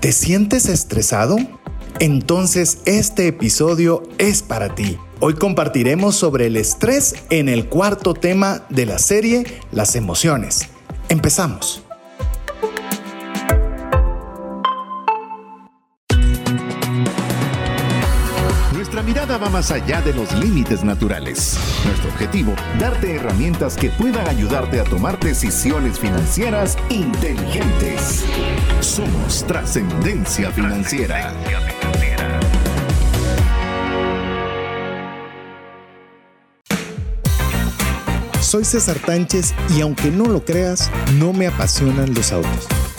¿Te sientes estresado? Entonces este episodio es para ti. Hoy compartiremos sobre el estrés en el cuarto tema de la serie Las emociones. Empezamos. Va más allá de los límites naturales. Nuestro objetivo, darte herramientas que puedan ayudarte a tomar decisiones financieras inteligentes. Somos trascendencia financiera. Soy César Tánchez y aunque no lo creas, no me apasionan los autos.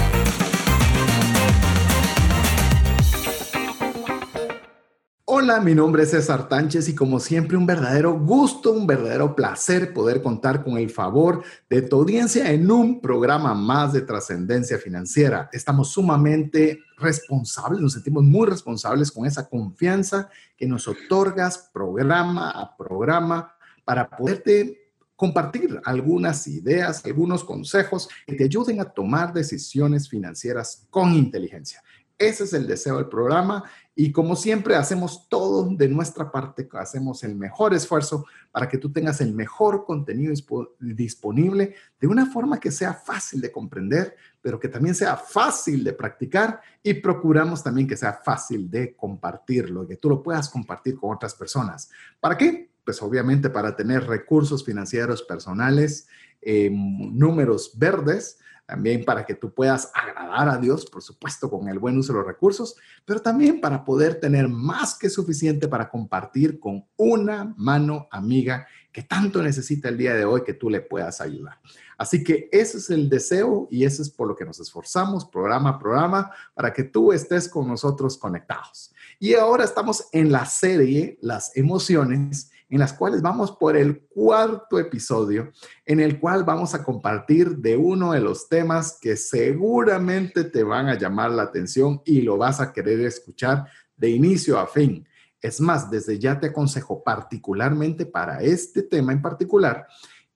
Hola, mi nombre es César Tánchez y como siempre un verdadero gusto, un verdadero placer poder contar con el favor de tu audiencia en un programa más de trascendencia financiera. Estamos sumamente responsables, nos sentimos muy responsables con esa confianza que nos otorgas programa a programa para poderte compartir algunas ideas, algunos consejos que te ayuden a tomar decisiones financieras con inteligencia. Ese es el deseo del programa y como siempre hacemos todo de nuestra parte, hacemos el mejor esfuerzo para que tú tengas el mejor contenido disponible de una forma que sea fácil de comprender, pero que también sea fácil de practicar y procuramos también que sea fácil de compartirlo, que tú lo puedas compartir con otras personas. ¿Para qué? Pues obviamente para tener recursos financieros personales, eh, números verdes, también para que tú puedas agradar a Dios, por supuesto, con el buen uso de los recursos, pero también para poder tener más que suficiente para compartir con una mano amiga que tanto necesita el día de hoy que tú le puedas ayudar. Así que ese es el deseo y ese es por lo que nos esforzamos programa a programa para que tú estés con nosotros conectados. Y ahora estamos en la serie Las emociones en las cuales vamos por el cuarto episodio, en el cual vamos a compartir de uno de los temas que seguramente te van a llamar la atención y lo vas a querer escuchar de inicio a fin. Es más, desde ya te aconsejo particularmente para este tema en particular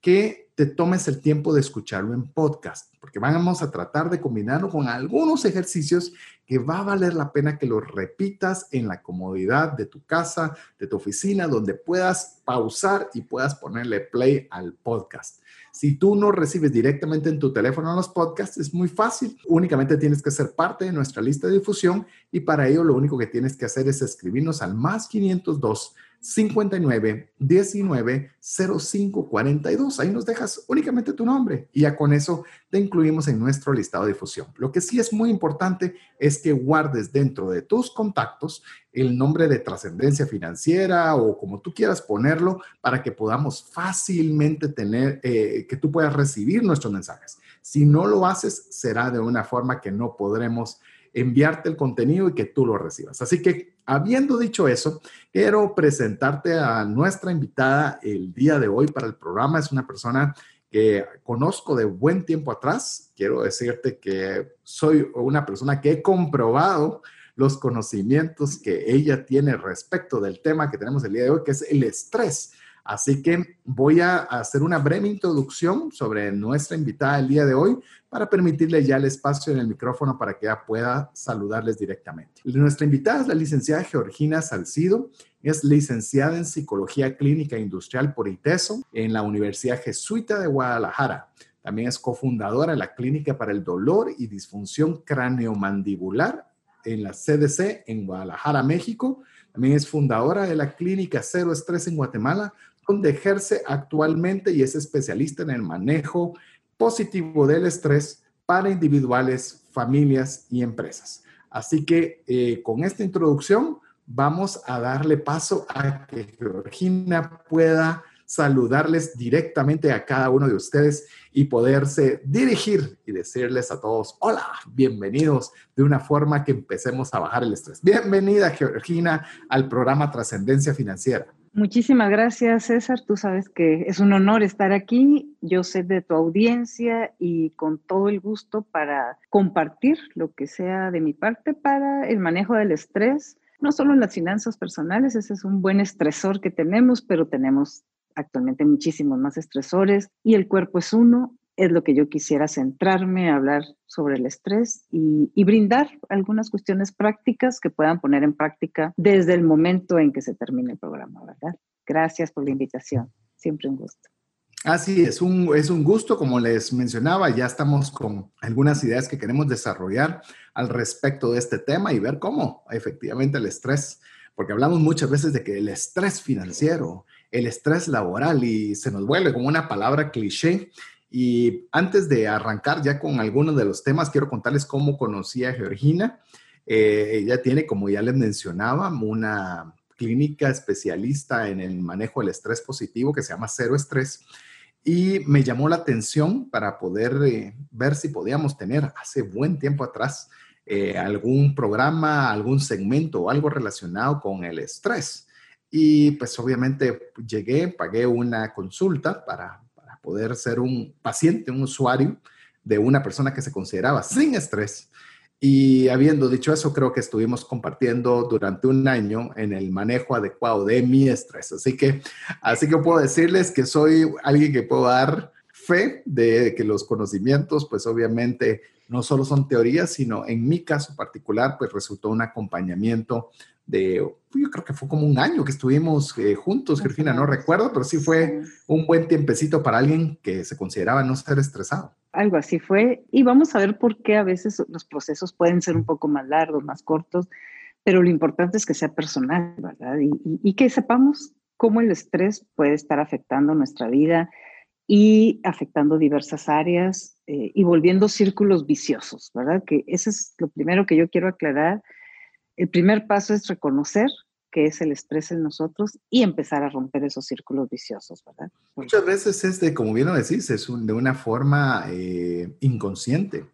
que te tomes el tiempo de escucharlo en podcast, porque vamos a tratar de combinarlo con algunos ejercicios que va a valer la pena que los repitas en la comodidad de tu casa, de tu oficina, donde puedas pausar y puedas ponerle play al podcast. Si tú no recibes directamente en tu teléfono los podcasts, es muy fácil. Únicamente tienes que ser parte de nuestra lista de difusión y para ello lo único que tienes que hacer es escribirnos al más 502 59 19 05 42. Ahí nos dejas únicamente tu nombre y ya con eso te incluimos en nuestro listado de difusión. Lo que sí es muy importante es que guardes dentro de tus contactos el nombre de trascendencia financiera o como tú quieras ponerlo para que podamos fácilmente tener, eh, que tú puedas recibir nuestros mensajes. Si no lo haces, será de una forma que no podremos enviarte el contenido y que tú lo recibas. Así que, habiendo dicho eso, quiero presentarte a nuestra invitada el día de hoy para el programa. Es una persona que conozco de buen tiempo atrás. Quiero decirte que soy una persona que he comprobado los conocimientos que ella tiene respecto del tema que tenemos el día de hoy, que es el estrés. Así que voy a hacer una breve introducción sobre nuestra invitada el día de hoy para permitirle ya el espacio en el micrófono para que ella pueda saludarles directamente. Nuestra invitada es la licenciada Georgina Salcido. Es licenciada en Psicología Clínica Industrial por ITESO en la Universidad Jesuita de Guadalajara. También es cofundadora de la Clínica para el Dolor y Disfunción Craneomandibular en la CDC en Guadalajara, México. También es fundadora de la Clínica Cero Estrés en Guatemala, donde ejerce actualmente y es especialista en el manejo positivo del estrés para individuales, familias y empresas. Así que eh, con esta introducción vamos a darle paso a que Georgina pueda saludarles directamente a cada uno de ustedes y poderse dirigir y decirles a todos, hola, bienvenidos, de una forma que empecemos a bajar el estrés. Bienvenida, Georgina, al programa Trascendencia Financiera. Muchísimas gracias, César. Tú sabes que es un honor estar aquí. Yo sé de tu audiencia y con todo el gusto para compartir lo que sea de mi parte para el manejo del estrés, no solo en las finanzas personales, ese es un buen estresor que tenemos, pero tenemos actualmente muchísimos más estresores y el cuerpo es uno es lo que yo quisiera centrarme, hablar sobre el estrés y, y, brindar algunas cuestiones prácticas que puedan poner en práctica desde el momento en que se termine el programa, ¿verdad? Gracias por la invitación, siempre un gusto. Así es, un, es un gusto, como les mencionaba, ya estamos con algunas ideas que queremos desarrollar al respecto de este tema y ver cómo efectivamente el estrés, porque hablamos muchas veces de que el estrés financiero, el estrés laboral y se nos vuelve como una palabra cliché. Y antes de arrancar ya con algunos de los temas, quiero contarles cómo conocí a Georgina. Eh, ella tiene, como ya les mencionaba, una clínica especialista en el manejo del estrés positivo que se llama Cero Estrés y me llamó la atención para poder eh, ver si podíamos tener hace buen tiempo atrás eh, algún programa, algún segmento o algo relacionado con el estrés. Y pues obviamente llegué, pagué una consulta para, poder ser un paciente, un usuario de una persona que se consideraba sin estrés y habiendo dicho eso, creo que estuvimos compartiendo durante un año en el manejo adecuado de mi estrés. Así que, así que puedo decirles que soy alguien que puedo dar fe de que los conocimientos, pues obviamente no solo son teorías, sino en mi caso particular, pues resultó un acompañamiento de, yo creo que fue como un año que estuvimos eh, juntos, Georgina, no recuerdo, pero sí fue un buen tiempecito para alguien que se consideraba no ser estresado algo así fue. Y vamos a ver por qué a veces los procesos pueden ser un poco más largos, más cortos, pero lo importante es que sea personal, ¿verdad? Y, que sepamos cómo el estrés puede estar afectando nuestra vida y afectando diversas áreas eh, y volviendo círculos viciosos, ¿verdad? Que eso es lo primero que yo quiero aclarar. El primer paso es reconocer que es el estrés en nosotros y empezar a romper esos círculos viciosos, ¿verdad? Muchas veces es de, como bien lo decís, es de una forma eh, inconsciente.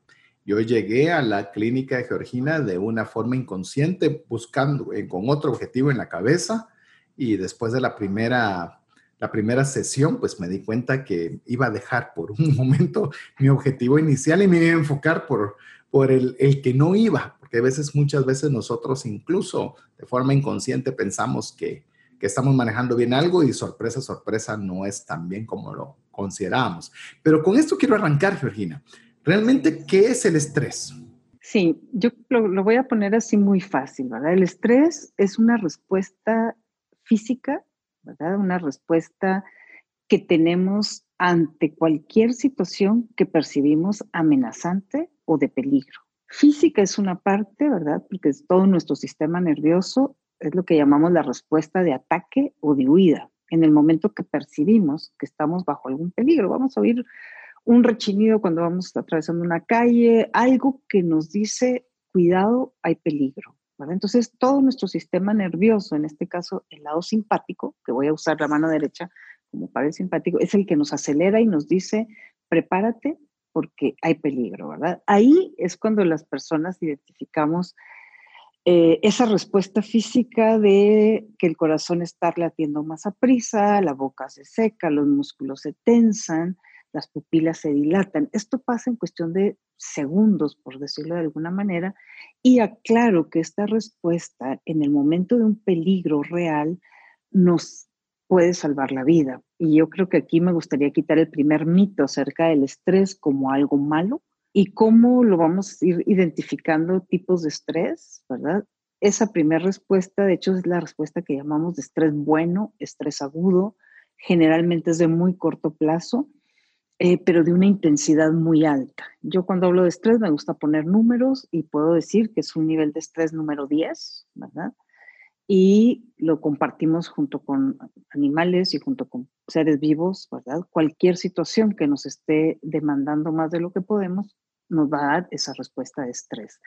Yo llegué a la clínica de Georgina de una forma inconsciente, buscando, eh, con otro objetivo en la cabeza, y después de la primera, la primera sesión, pues me di cuenta que iba a dejar por un momento mi objetivo inicial y me iba a enfocar por, por el, el que no iba, que a veces, muchas veces nosotros incluso de forma inconsciente pensamos que, que estamos manejando bien algo y sorpresa, sorpresa, no es tan bien como lo consideramos. Pero con esto quiero arrancar, Georgina. ¿Realmente qué es el estrés? Sí, yo lo, voy a poner así muy fácil, ¿verdad? El estrés es una respuesta física, ¿verdad? Una respuesta que tenemos ante cualquier situación que percibimos amenazante o de peligro. Física es una parte, ¿verdad? Porque todo nuestro sistema nervioso es lo que llamamos la respuesta de ataque o de huida. En el momento que percibimos que estamos bajo algún peligro, vamos a oír un rechinido cuando vamos atravesando una calle, algo que nos dice, cuidado, hay peligro. ¿verdad? Entonces, todo nuestro sistema nervioso, en este caso el lado simpático, que voy a usar la mano derecha como para el simpático, es el que nos acelera y nos dice, prepárate, porque hay peligro, ¿verdad? Ahí es cuando las personas identificamos eh, esa respuesta física de que el corazón está latiendo más a prisa, la boca se seca, los músculos se tensan, las pupilas se dilatan. Esto pasa en cuestión de segundos, por decirlo de alguna manera, y aclaro que esta respuesta en el momento de un peligro real nos puede salvar la vida. Y yo creo que aquí me gustaría quitar el primer mito acerca del estrés como algo malo y cómo lo vamos a ir identificando tipos de estrés, ¿verdad? Esa primera respuesta, de hecho, es la respuesta que llamamos de estrés bueno, estrés agudo, generalmente es de muy corto plazo, eh, pero de una intensidad muy alta. Yo cuando hablo de estrés me gusta poner números y puedo decir que es un nivel de estrés número 10, ¿verdad? Y lo compartimos junto con animales y junto con seres vivos, ¿verdad? Cualquier situación que nos esté demandando más de lo que podemos nos va a dar esa respuesta de estrés.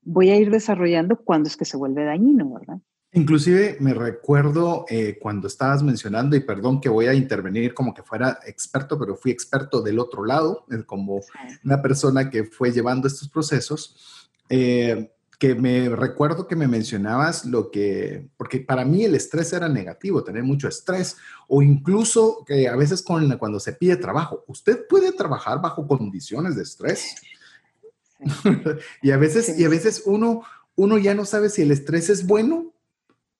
Voy a ir desarrollando cuándo es que se vuelve dañino, ¿verdad? Inclusive me recuerdo eh, cuando estabas mencionando, y perdón que voy a intervenir como que fuera experto, pero fui experto del otro lado, como una persona que fue llevando estos procesos. Eh, que me recuerdo que me mencionabas lo que, porque para mí el estrés era negativo, tener mucho estrés, o incluso que a veces con, cuando se pide trabajo, ¿usted puede trabajar bajo condiciones de estrés? y a veces, y a veces uno, uno ya no sabe si el estrés es bueno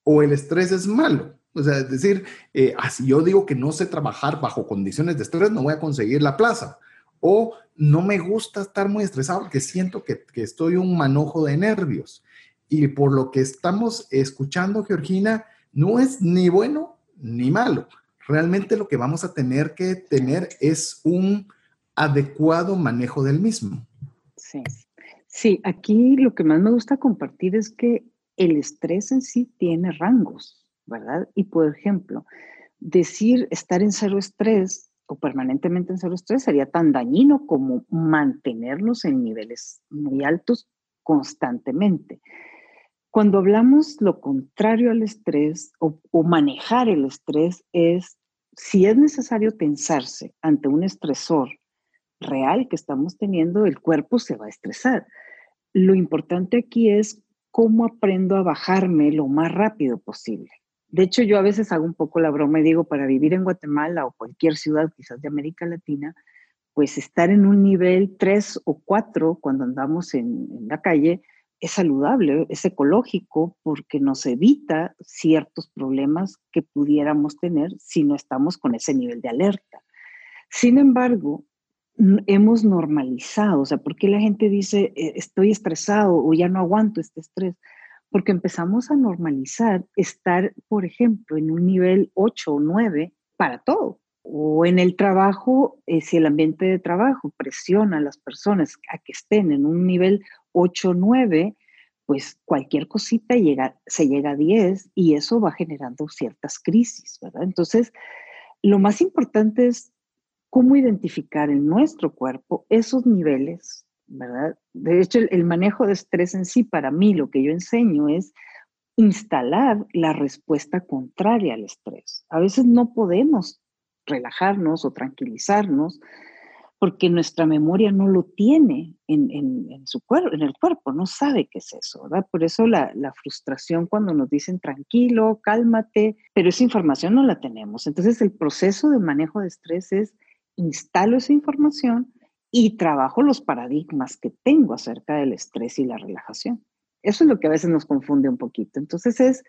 o el estrés es malo. O sea, es decir, eh, así yo digo que no sé trabajar bajo condiciones de estrés, no voy a conseguir la plaza o no me gusta estar muy estresado porque siento que, que estoy un manojo de nervios. Y por lo que estamos escuchando, Georgina, no es ni bueno ni malo. Realmente lo que vamos a tener que tener es un adecuado manejo del mismo. Sí. Sí, aquí lo que más me gusta compartir es que el estrés en sí tiene rangos, ¿verdad? Y por ejemplo, decir estar en cero estrés o permanentemente en cero estrés sería tan dañino como mantenernos en niveles muy altos constantemente. Cuando hablamos lo contrario al estrés o, o manejar el estrés es si es necesario tensarse ante un estresor real que estamos teniendo, el cuerpo se va a estresar. Lo importante aquí es cómo aprendo a bajarme lo más rápido posible. De hecho, yo a veces hago un poco la broma y digo, para vivir en Guatemala o cualquier ciudad, quizás de América Latina, pues estar en un nivel 3 o 4 cuando andamos en, en la calle es saludable, es ecológico, porque nos evita ciertos problemas que pudiéramos tener si no estamos con ese nivel de alerta. Sin embargo, hemos normalizado, o sea, ¿por qué la gente dice eh, estoy estresado o ya no aguanto este estrés? Porque empezamos a normalizar estar, por ejemplo, en un nivel 8 o 9 para todo. O en el trabajo, eh, si el ambiente de trabajo presiona a las personas a que estén en un nivel 8 o 9, pues cualquier cosita llega, se llega a 10 y eso va generando ciertas crisis, ¿verdad? Entonces, lo más importante es cómo identificar en nuestro cuerpo esos niveles, De hecho, el, manejo de estrés en sí, para mí, lo que yo enseño es instalar la respuesta contraria al estrés. A veces no podemos relajarnos o tranquilizarnos porque nuestra memoria no lo tiene en, su cuerpo, en el cuerpo, no sabe qué es eso, ¿verdad? Por eso la, la, frustración cuando nos dicen tranquilo, cálmate, pero esa información no la tenemos. Entonces el proceso de manejo de estrés es instalo esa información y trabajo los paradigmas que tengo acerca del estrés y la relajación. Eso es lo que a veces nos confunde un poquito. Entonces es,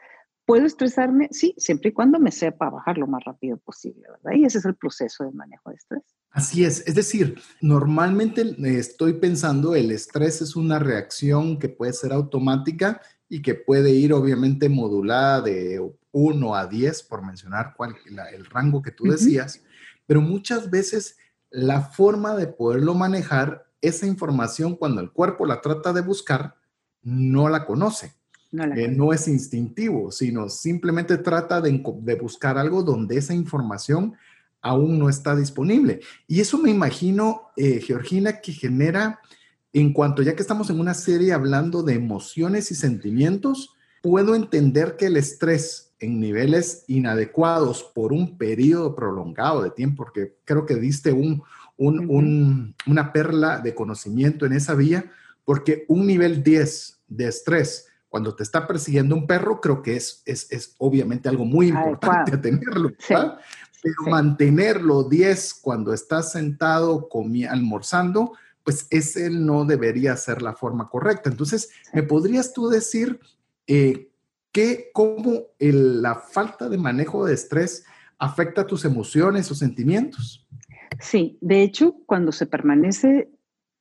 ¿puedo estresarme? Sí, siempre y cuando me sepa bajar lo más rápido posible, ¿verdad? Y ese es el proceso de manejo de estrés. Así es, es decir, normalmente estoy pensando el estrés es una reacción que puede ser automática y que puede ir obviamente modulada de 1 a 10, por mencionar cuál, el rango que tú decías pero muchas veces la forma de poderlo manejar, esa información cuando el cuerpo la trata de buscar, no la conoce. No, eh, es instintivo, sino simplemente trata de, buscar algo donde esa información aún no está disponible. Y eso me imagino, eh, Georgina, que genera, en cuanto ya que estamos en una serie hablando de emociones y sentimientos, puedo entender que el estrés en niveles inadecuados por un periodo prolongado de tiempo, porque creo que diste un, una perla de conocimiento en esa vía, porque un nivel 10 de estrés cuando te está persiguiendo un perro, creo que es, es, obviamente algo muy importante tenerlo, Pero mantenerlo 10 cuando estás sentado almorzando, pues ese no debería ser la forma correcta. Entonces, ¿me podrías tú decir eh, que, cómo la falta de manejo de estrés afecta tus emociones o sentimientos. Sí, de hecho, cuando se permanece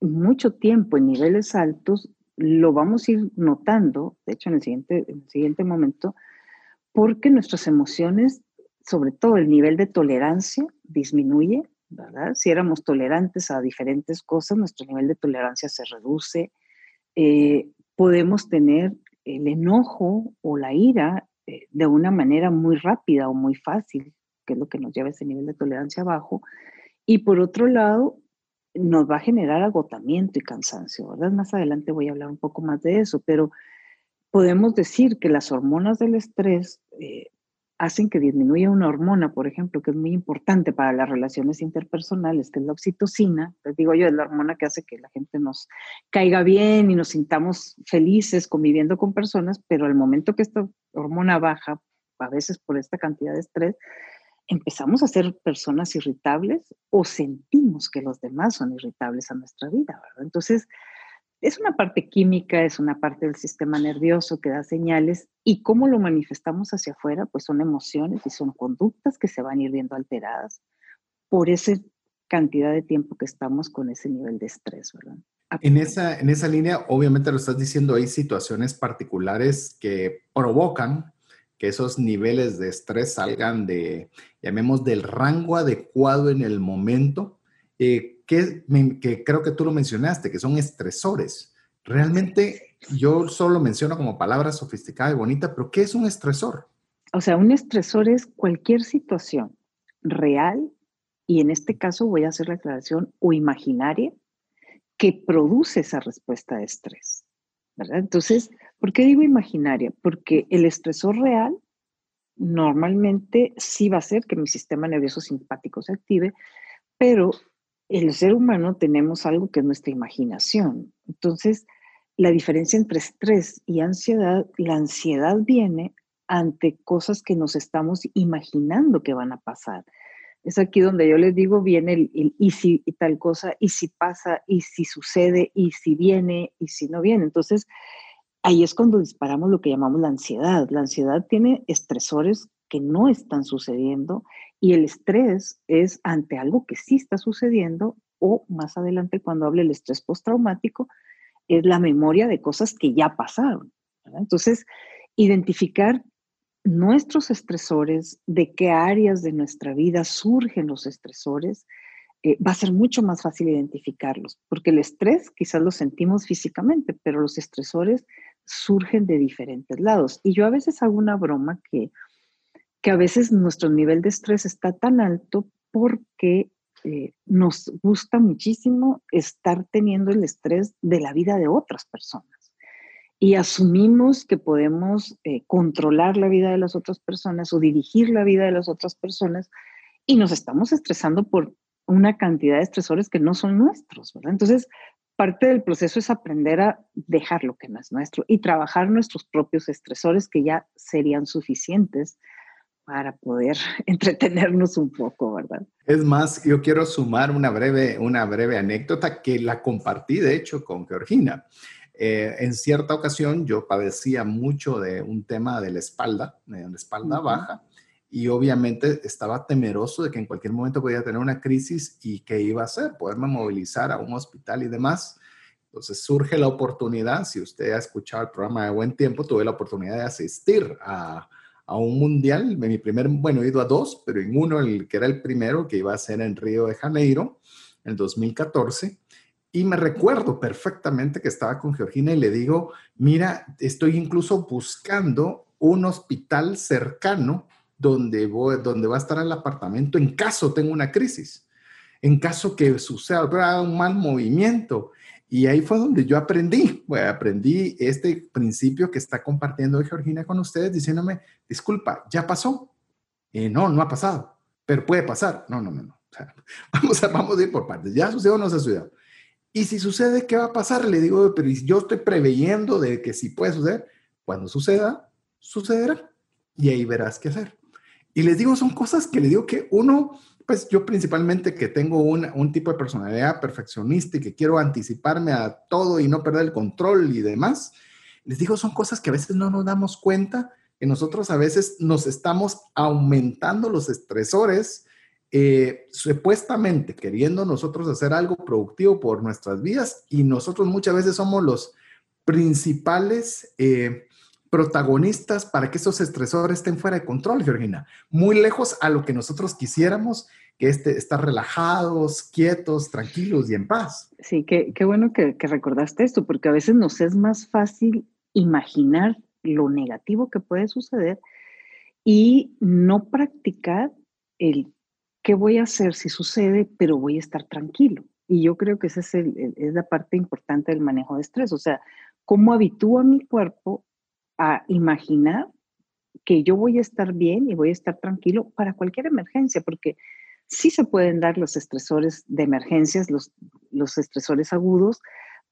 mucho tiempo en niveles altos, lo vamos a ir notando, de hecho, en el siguiente, en el siguiente momento, porque nuestras emociones, sobre todo el nivel de tolerancia, disminuye, ¿verdad? Si éramos tolerantes a diferentes cosas, nuestro nivel de tolerancia se reduce. Eh, podemos tener el enojo o la ira eh, de una manera muy rápida o muy fácil, que es lo que nos lleva ese nivel de tolerancia bajo. Y por otro lado, nos va a generar agotamiento y cansancio, ¿verdad? Más adelante voy a hablar un poco más de eso, pero podemos decir que las hormonas del estrés eh, hacen que disminuya una hormona, por ejemplo, que es muy importante para las relaciones interpersonales, que es la oxitocina. Les digo yo, es la hormona que hace que la gente nos caiga bien y nos sintamos felices conviviendo con personas, pero al momento que esta hormona baja, a veces por esta cantidad de estrés, empezamos a ser personas irritables o sentimos que los demás son irritables a nuestra vida, ¿verdad? Entonces, es una parte química, es una parte del sistema nervioso que da señales y cómo lo manifestamos hacia afuera, pues son emociones y son conductas que se van a ir viendo alteradas por ese cantidad de tiempo que estamos con ese nivel de estrés, ¿verdad? En esa, en esa línea, obviamente lo estás diciendo, hay situaciones particulares que provocan que esos niveles de estrés salgan de, llamemos, del rango adecuado en el momento, eh, que, que creo que tú lo mencionaste, que son estresores. Realmente yo solo menciono como palabra sofisticada y bonita, pero ¿qué es un estresor? O sea, un estresor es cualquier situación real, y en este caso voy a hacer la aclaración, o imaginaria, que produce esa respuesta de estrés. ¿verdad? Entonces, ¿por qué digo imaginaria? Porque el estresor real normalmente sí va a hacer que mi sistema nervioso simpático se active, pero el ser humano tenemos algo que es nuestra imaginación. Entonces, la diferencia entre estrés y ansiedad, la ansiedad viene ante cosas que nos estamos imaginando que van a pasar. Es aquí donde yo les digo, viene el, y si tal cosa, y si pasa, y si sucede, y si viene, y si no viene. Entonces, ahí es cuando disparamos lo que llamamos la ansiedad. La ansiedad tiene estresores que no están sucediendo y el estrés es ante algo que sí está sucediendo o más adelante cuando hable el estrés postraumático, es la memoria de cosas que ya pasaron. Entonces, identificar nuestros estresores, de qué áreas de nuestra vida surgen los estresores, eh, va a ser mucho más fácil identificarlos, porque el estrés quizás lo sentimos físicamente, pero los estresores surgen de diferentes lados. Y yo a veces hago una broma que, que a veces nuestro nivel de estrés está tan alto porque eh, nos gusta muchísimo estar teniendo el estrés de la vida de otras personas y asumimos que podemos eh, controlar la vida de las otras personas o dirigir la vida de las otras personas y nos estamos estresando por una cantidad de estresores que no son nuestros, ¿verdad? Entonces, parte del proceso es aprender a dejar lo que no es nuestro y trabajar nuestros propios estresores que ya serían suficientes para poder entretenernos un poco, ¿verdad? Es más, yo quiero sumar una breve, una breve anécdota que la compartí, de hecho, con Georgina. Eh, en cierta ocasión yo padecía mucho de un tema de la espalda, de la espalda baja, y obviamente estaba temeroso de que en cualquier momento podía tener una crisis y qué iba a hacer, poderme movilizar a un hospital y demás. Entonces surge la oportunidad, si usted ha escuchado el programa de Buen Tiempo, tuve la oportunidad de asistir a, a un mundial, mi primer, bueno, he ido a dos, pero en uno, el que era el primero, que iba a ser en Río de Janeiro, en 2014, y me recuerdo perfectamente que estaba con Georgina y le digo, mira, estoy incluso buscando un hospital cercano donde, voy, donde va a estar el apartamento en caso tenga una crisis, en caso que suceda un mal movimiento. Y ahí fue donde yo aprendí, bueno, aprendí este principio que está compartiendo Georgina con ustedes, diciéndome, disculpa, ya pasó. Eh, no, no ha pasado, pero puede pasar. No, no, no, no. vamos, a, vamos a ir por partes. ¿Ya sucedió o no sucedido? Y si sucede, ¿qué va a pasar? Le digo, pero yo estoy preveyendo de que si puede suceder. Cuando suceda, sucederá. Y ahí verás qué hacer. Y les digo, son cosas que le digo que uno, pues yo principalmente que tengo un tipo de personalidad perfeccionista y que quiero anticiparme a todo y no perder el control y demás, les digo, son cosas que a veces no nos damos cuenta, que nosotros a veces nos estamos aumentando los estresores eh, supuestamente queriendo nosotros hacer algo productivo por nuestras vidas y nosotros muchas veces somos los principales eh, protagonistas para que esos estresores estén fuera de control, Georgina, muy lejos a lo que nosotros quisiéramos, que este, estar relajados, quietos, tranquilos y en paz. Sí, qué, qué bueno que, recordaste esto, porque a veces nos es más fácil imaginar lo negativo que puede suceder y no practicar el ¿qué voy a hacer si sucede, pero voy a estar tranquilo? Y yo creo que esa es, es la parte importante del manejo de estrés, o sea, cómo habitúo a mi cuerpo a imaginar que yo voy a estar bien y voy a estar tranquilo para cualquier emergencia, porque sí se pueden dar los estresores de emergencias, los, los estresores agudos,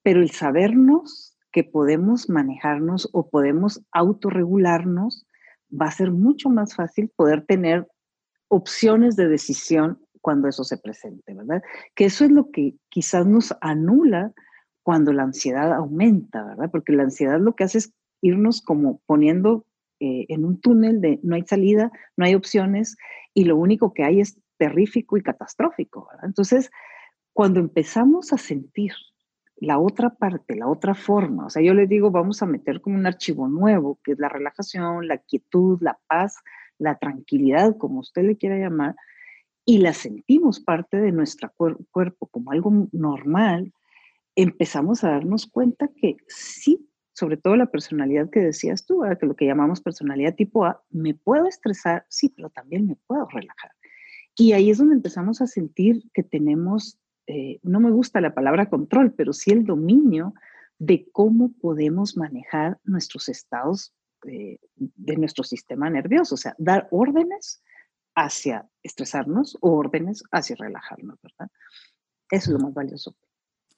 pero el sabernos que podemos manejarnos o podemos autorregularnos va a ser mucho más fácil poder tener opciones de decisión cuando eso se presente, ¿verdad? Que eso es lo que quizás nos anula cuando la ansiedad aumenta, ¿verdad? Porque la ansiedad lo que hace es irnos como poniendo eh, en un túnel de no hay salida, no hay opciones y lo único que hay es terrífico y catastrófico. Entonces, cuando empezamos a sentir la otra parte, la otra forma, o sea, yo les digo, vamos a meter como un archivo nuevo, que es la relajación, la quietud, la paz, la tranquilidad, como usted le quiera llamar, y la sentimos parte de nuestro cuerpo como algo normal, empezamos a darnos cuenta que sí, sobre todo la personalidad que decías tú, que lo que llamamos personalidad tipo A, me puedo estresar, sí, pero también me puedo relajar. Y ahí es donde empezamos a sentir que tenemos, eh, no me gusta la palabra control, pero sí el dominio de cómo podemos manejar nuestros estados de, de nuestro sistema nervioso, o sea, dar órdenes hacia estresarnos o órdenes hacia relajarnos, ¿verdad? Eso es lo más valioso.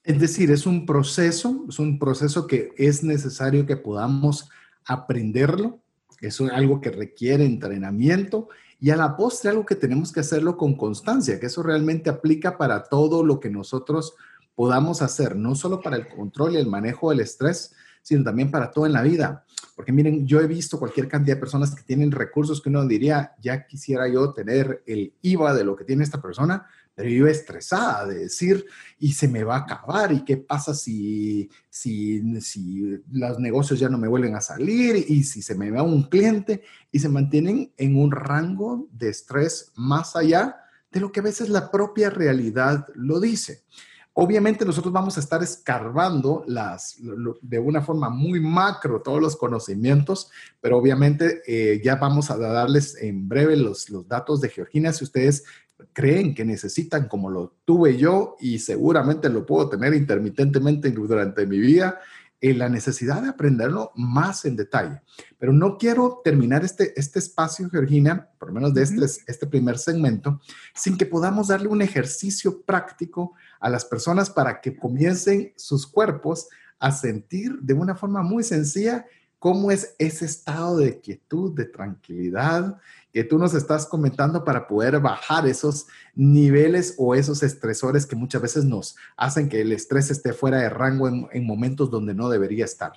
Es decir, es un proceso, es un proceso que es necesario que podamos aprenderlo, es algo que requiere entrenamiento y a la postre algo que tenemos que hacerlo con constancia, que eso realmente aplica para todo lo que nosotros podamos hacer, no solo para el control y el manejo del estrés, sino también para todo en la vida. Porque miren, yo he visto cualquier cantidad de personas que tienen recursos que uno diría, ya quisiera yo tener el IVA de lo que tiene esta persona, pero yo estresada de decir, y se me va a acabar, y qué pasa si, si, si los negocios ya no me vuelven a salir, y si se me va un cliente, y se mantienen en un rango de estrés más allá de lo que a veces la propia realidad lo dice. Obviamente nosotros vamos a estar escarbando las, de una forma muy macro todos los conocimientos, pero obviamente eh, ya vamos a darles en breve los, los datos de Georgina. Si ustedes creen que necesitan, como lo tuve yo y seguramente lo puedo tener intermitentemente durante mi vida, en la necesidad de aprenderlo más en detalle. Pero no quiero terminar este, este espacio, Georgina, por lo menos de este, este primer segmento, sin que podamos darle un ejercicio práctico a las personas para que comiencen sus cuerpos a sentir de una forma muy sencilla cómo es ese estado de quietud, de tranquilidad que tú nos estás comentando para poder bajar esos niveles o esos estresores que muchas veces nos hacen que el estrés esté fuera de rango en, momentos donde no debería estar.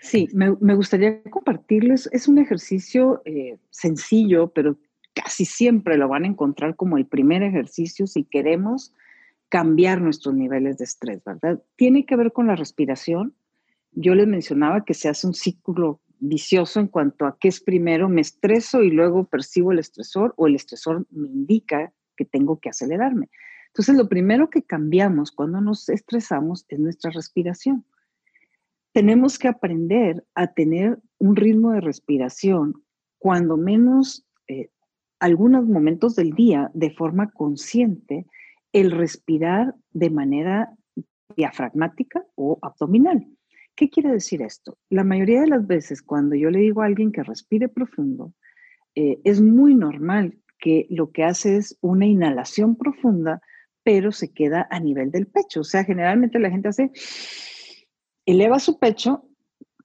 Sí, me, gustaría compartirles, es un ejercicio eh, sencillo, pero casi siempre lo van a encontrar como el primer ejercicio si queremos cambiar nuestros niveles de estrés, ¿verdad? Tiene que ver con la respiración. Yo les mencionaba que se hace un ciclo vicioso en cuanto a qué es primero, me estreso y luego percibo el estresor o el estresor me indica que tengo que acelerarme. Entonces, lo primero que cambiamos cuando nos estresamos es nuestra respiración. Tenemos que aprender a tener un ritmo de respiración cuando menos eh, algunos momentos del día de forma consciente, el respirar de manera diafragmática o abdominal. ¿Qué quiere decir esto? La mayoría de las veces cuando yo le digo a alguien que respire profundo, eh, es muy normal que lo que hace es una inhalación profunda, pero se queda a nivel del pecho. O sea, generalmente la gente hace, eleva su pecho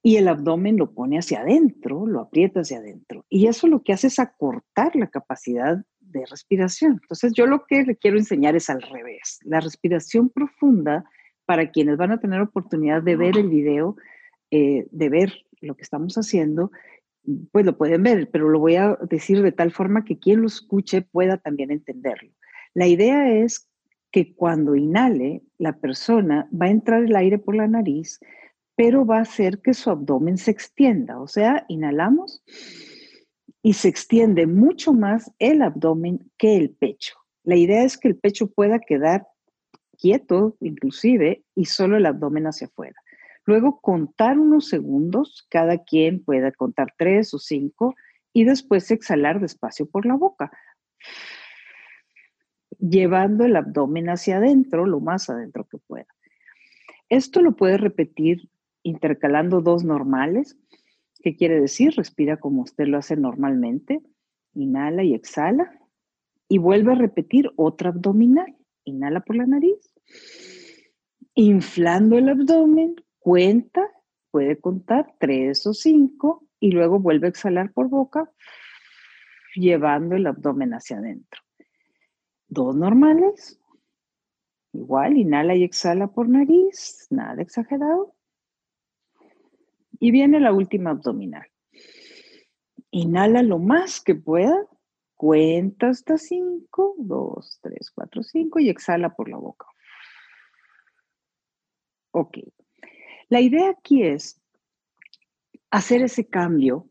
y el abdomen lo pone hacia adentro, lo aprieta hacia adentro. Y eso lo que hace es acortar la capacidad de respiración. Entonces, yo lo que le quiero enseñar es al revés. La respiración profunda para quienes van a tener oportunidad de ver el video, eh, de ver lo que estamos haciendo, pues lo pueden ver, pero lo voy a decir de tal forma que quien lo escuche pueda también entenderlo. La idea es que cuando inhale, la persona va a entrar el aire por la nariz, pero va a hacer que su abdomen se extienda. O sea, inhalamos y se extiende mucho más el abdomen que el pecho. La idea es que el pecho pueda quedar quieto inclusive y solo el abdomen hacia afuera. Luego contar unos segundos, cada quien puede contar tres o cinco y después exhalar despacio por la boca, llevando el abdomen hacia adentro, lo más adentro que pueda. Esto lo puede repetir intercalando dos normales. ¿Qué quiere decir? Respira como usted lo hace normalmente, inhala y exhala y vuelve a repetir otra abdominal. Inhala por la nariz, inflando el abdomen, cuenta, puede contar tres o cinco y luego vuelve a exhalar por boca, llevando el abdomen hacia adentro. Dos normales, igual, inhala y exhala por nariz, nada exagerado. Y viene la última abdominal. Inhala lo más que pueda Cuenta hasta 5, 2, 3, 4, 5 y exhala por la boca. Ok. La idea aquí es hacer ese cambio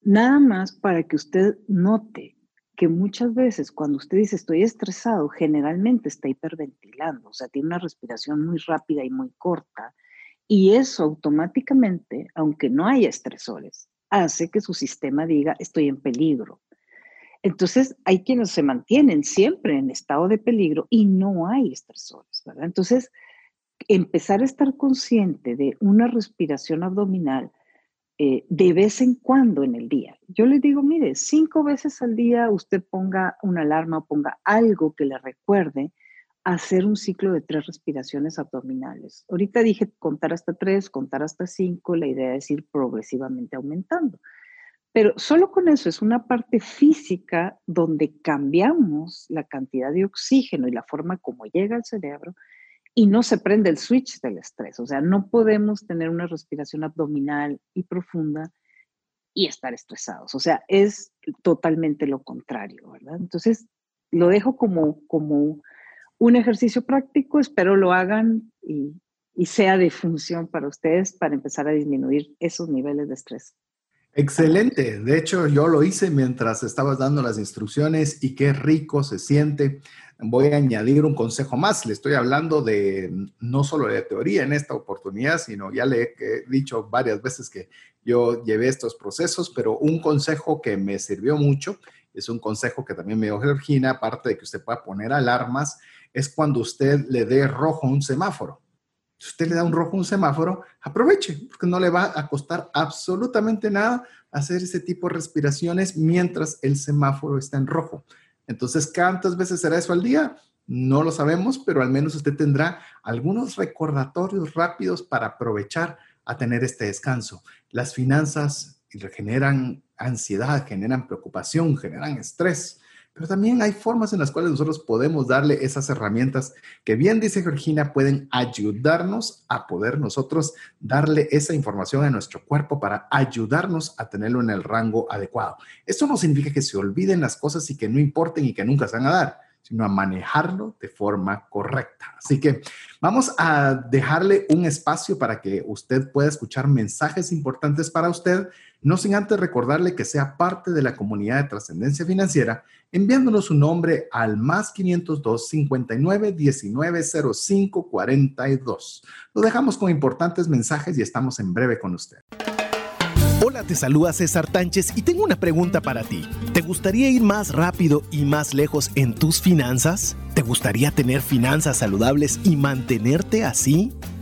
nada más para que usted note que muchas veces cuando usted dice estoy estresado, generalmente está hiperventilando, o sea, tiene una respiración muy rápida y muy corta. Y eso automáticamente, aunque no haya estresores, hace que su sistema diga estoy en peligro. Entonces, hay quienes se mantienen siempre en estado de peligro y no hay estresores, ¿verdad? Entonces, empezar a estar consciente de una respiración abdominal eh, de vez en cuando en el día. Yo le digo, mire, cinco veces al día usted ponga una alarma ponga algo que le recuerde hacer un ciclo de tres respiraciones abdominales. Ahorita dije contar hasta tres, contar hasta cinco, la idea es ir progresivamente aumentando. Pero solo con eso es una parte física donde cambiamos la cantidad de oxígeno y la forma como llega al cerebro y no se prende el switch del estrés. O sea, no podemos tener una respiración abdominal y profunda y estar estresados. O sea, es totalmente lo contrario. Entonces, lo dejo como, como un ejercicio práctico, espero lo hagan y, y sea de función para ustedes para empezar a disminuir esos niveles de estrés. Excelente. De hecho, yo lo hice mientras estabas dando las instrucciones y qué rico se siente voy a añadir un consejo más. Le estoy hablando de no solo de teoría en esta oportunidad, sino ya le he dicho varias veces que yo llevé estos procesos, pero un consejo que me sirvió mucho, es un consejo que también me dio Georgina, aparte de que usted pueda poner alarmas, es cuando usted le dé rojo un semáforo. Si usted le da un rojo un semáforo, aproveche, porque no le va a costar absolutamente nada hacer ese tipo de respiraciones mientras el semáforo está en rojo. Entonces, ¿cuántas veces será eso al día? No lo sabemos, pero al menos usted tendrá algunos recordatorios rápidos para aprovechar a tener este descanso. Las finanzas generan ansiedad, generan preocupación, generan estrés. Pero también hay formas en las cuales nosotros podemos darle esas herramientas que bien dice Georgina, pueden ayudarnos a poder nosotros darle esa información a nuestro cuerpo para ayudarnos a tenerlo en el rango adecuado. Esto no significa que se olviden las cosas y que no importen y que nunca se van a dar sino a manejarlo de forma correcta. Así que vamos a dejarle un espacio para que usted pueda escuchar mensajes importantes para usted, no sin antes recordarle que sea parte de la comunidad de trascendencia financiera, enviándonos su nombre al más 502 59 19 05 42. Lo dejamos con importantes mensajes y estamos en breve con usted. Hola, te saluda César Tánchez y tengo una pregunta para ti. ¿Te gustaría ir más rápido y más lejos en tus finanzas? ¿Te gustaría tener finanzas saludables y mantenerte así?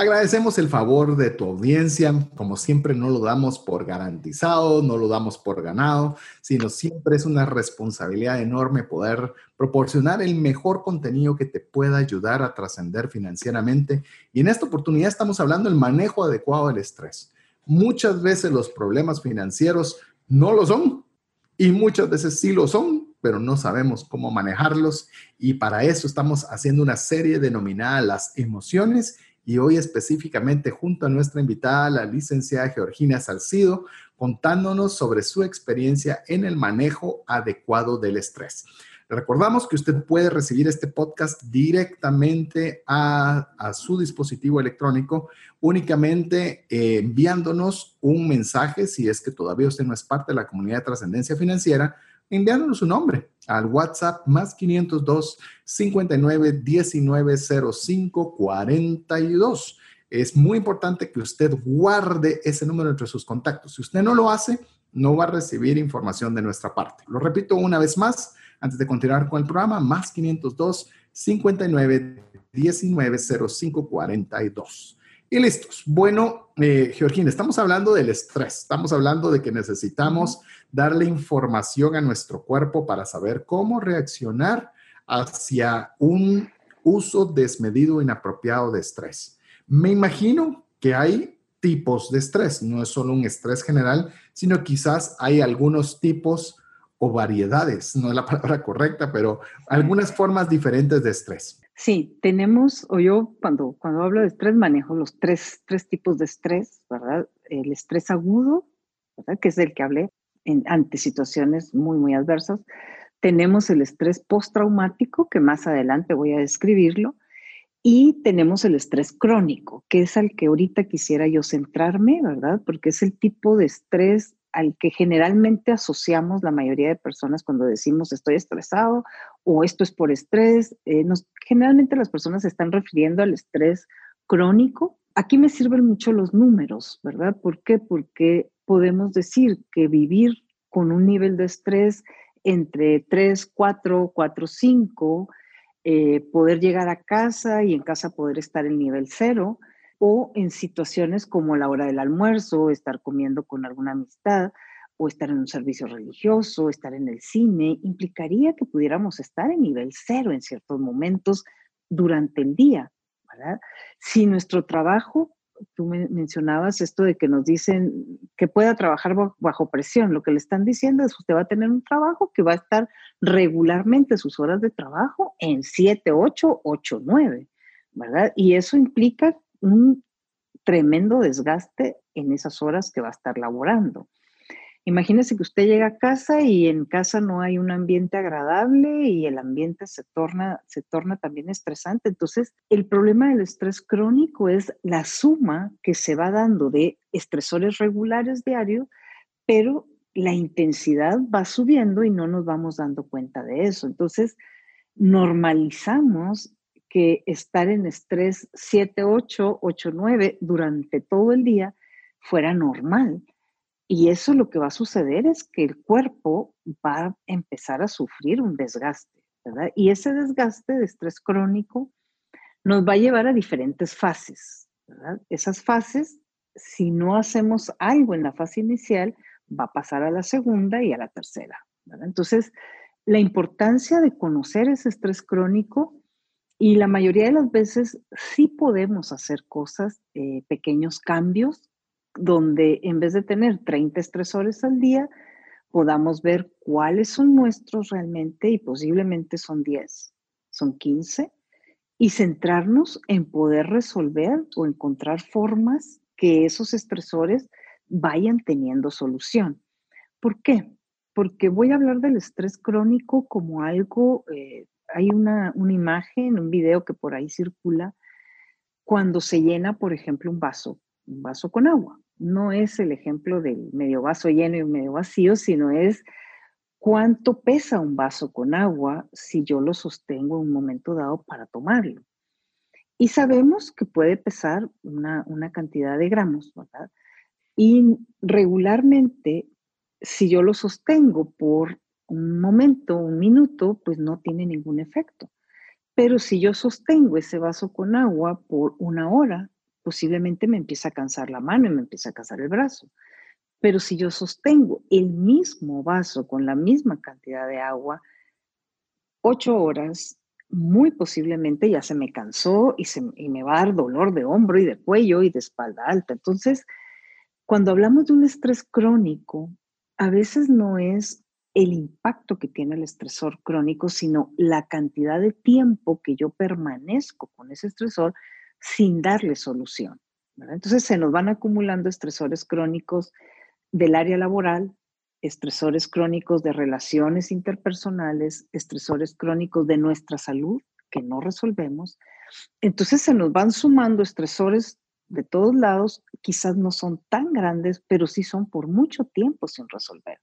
Agradecemos el favor de tu audiencia. Como siempre, no lo damos por garantizado, no lo damos por ganado, sino siempre es una responsabilidad enorme poder proporcionar el mejor contenido que te pueda ayudar a trascender financieramente. Y en esta oportunidad estamos hablando del manejo adecuado del estrés. Muchas veces los problemas financieros no lo son y muchas veces sí lo son, pero no sabemos cómo manejarlos. Y para eso estamos haciendo una serie denominada Las emociones y hoy específicamente junto a nuestra invitada, la licenciada Georgina Salcido, contándonos sobre su experiencia en el manejo adecuado del estrés. recordamos que usted puede recibir este podcast directamente a, su dispositivo electrónico, únicamente eh, enviándonos un mensaje, si es que todavía usted no es parte de la comunidad de trascendencia financiera, enviándonos su nombre al WhatsApp más 502 59 19 05 42. es muy importante que usted guarde ese número entre sus contactos. Si usted no lo hace, no va a recibir información de nuestra parte. Lo repito una vez más, antes de continuar con el programa, más 502 59 19 05 42. Y listos. Bueno, eh, Georgina, estamos hablando del estrés, estamos hablando de que necesitamos darle información a nuestro cuerpo para saber cómo reaccionar hacia un uso desmedido inapropiado de estrés. Me imagino que hay tipos de estrés, no es solo un estrés general, sino quizás hay algunos tipos o variedades, no es la palabra correcta, pero algunas formas diferentes de estrés. Sí, tenemos, o yo cuando, cuando hablo de estrés manejo los tres, tres tipos de estrés, ¿verdad? El estrés agudo, ¿verdad? Que es el que hablé en, ante situaciones muy, muy adversas. Tenemos el estrés postraumático, que más adelante voy a describirlo. Y tenemos el estrés crónico, que es al que ahorita quisiera yo centrarme, ¿verdad? Porque es el tipo de estrés al que generalmente asociamos la mayoría de personas cuando decimos estoy estresado o esto es por estrés. Eh, generalmente las personas se están refiriendo al estrés crónico. Aquí me sirven mucho los números, ¿verdad? ¿Por qué? Porque podemos decir que vivir con un nivel de estrés entre 3, 4, 4, 5, poder llegar a casa y en casa poder estar en nivel cero, o en situaciones como la hora del almuerzo, estar comiendo con alguna amistad, o estar en un servicio religioso, estar en el cine, implicaría que pudiéramos estar en nivel cero en ciertos momentos durante el día, ¿verdad? Si nuestro trabajo, tú mencionabas esto de que nos dicen que pueda trabajar bajo presión, lo que le están diciendo es que usted va a tener un trabajo que va a estar regularmente sus horas de trabajo en 7, 8, 8, 9, ¿verdad? Y eso implica un tremendo desgaste en esas horas que va a estar laborando. Imagínese que usted llega a casa y en casa no hay un ambiente agradable y el ambiente se torna, se torna también estresante. Entonces, el problema del estrés crónico es la suma que se va dando de estresores regulares diarios, pero la intensidad va subiendo y no nos vamos dando cuenta de eso. Entonces, normalizamos que estar en estrés 7, 8, 8, 9 durante todo el día fuera normal. Y eso lo que va a suceder es que el cuerpo va a empezar a sufrir un desgaste. Y ese desgaste de estrés crónico nos va a llevar a diferentes fases. Esas fases, si no hacemos algo en la fase inicial, va a pasar a la segunda y a la tercera. Entonces, la importancia de conocer ese estrés crónico y la mayoría de las veces sí podemos hacer cosas, eh, pequeños cambios, donde en vez de tener 30 estresores al día, podamos ver cuáles son nuestros realmente y posiblemente son 10, son 15, y centrarnos en poder resolver o encontrar formas que esos estresores vayan teniendo solución. ¿Por qué? Porque voy a hablar del estrés crónico como algo eh, hay una, imagen, un video que por ahí circula, cuando se llena, por ejemplo, un vaso, un vaso con agua. No es el ejemplo del medio vaso lleno y medio vacío, sino es cuánto pesa un vaso con agua si yo lo sostengo en un momento dado para tomarlo. Y sabemos que puede pesar una, una cantidad de gramos, ¿verdad? Y regularmente, si yo lo sostengo por un momento, un minuto, pues no tiene ningún efecto. Pero si yo sostengo ese vaso con agua por una hora, posiblemente me empieza a cansar la mano y me empieza a cansar el brazo. Pero si yo sostengo el mismo vaso con la misma cantidad de agua, ocho horas, muy posiblemente ya se me cansó y, se, y me va a dar dolor de hombro y de cuello y de espalda alta. Entonces, cuando hablamos de un estrés crónico, a veces no es el impacto que tiene el estresor crónico, sino la cantidad de tiempo que yo permanezco con ese estresor sin darle solución. Entonces se nos van acumulando estresores crónicos del área laboral, estresores crónicos de relaciones interpersonales, estresores crónicos de nuestra salud que no resolvemos. Entonces se nos van sumando estresores de todos lados, quizás no son tan grandes, pero sí son por mucho tiempo sin resolver.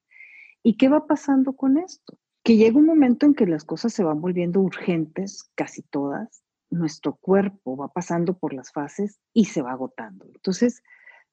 ¿Y qué va pasando con esto? Que llega un momento en que las cosas se van volviendo urgentes, casi todas, nuestro cuerpo va pasando por las fases y se va agotando. Entonces,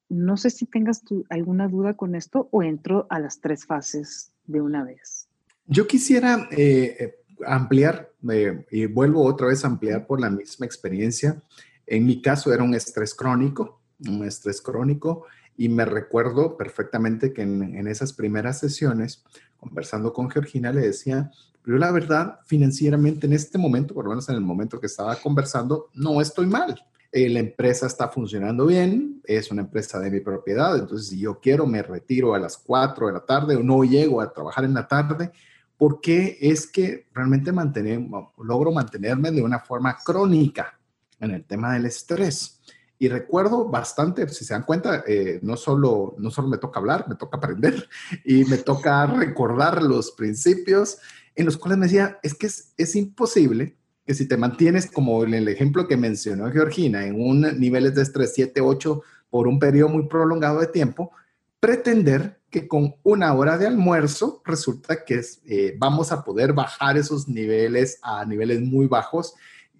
no sé si tengas alguna duda con esto o entro a las tres fases de una vez. Yo quisiera eh, ampliar, eh, y vuelvo otra vez a ampliar por la misma experiencia. En mi caso era un estrés crónico, un estrés crónico, y me recuerdo perfectamente que en, en esas primeras sesiones, conversando con Georgina, le decía, pero la verdad, financieramente en este momento, por lo menos en el momento que estaba conversando, no estoy mal. Eh, la empresa está funcionando bien, es una empresa de mi propiedad, entonces si yo quiero me retiro a las 4 de la tarde o no llego a trabajar en la tarde, porque es que realmente mantenemos, logro mantenerme de una forma crónica en el tema del estrés. Y recuerdo bastante, si se dan cuenta, eh, no, solo, no solo me toca hablar, me toca aprender y me toca recordar los principios en los cuales me decía, es que es, imposible que si te mantienes, como en el ejemplo que mencionó Georgina, en un niveles de estrés 7, 8 por un periodo muy prolongado de tiempo, pretender que con una hora de almuerzo resulta que eh, vamos a poder bajar esos niveles a niveles muy bajos.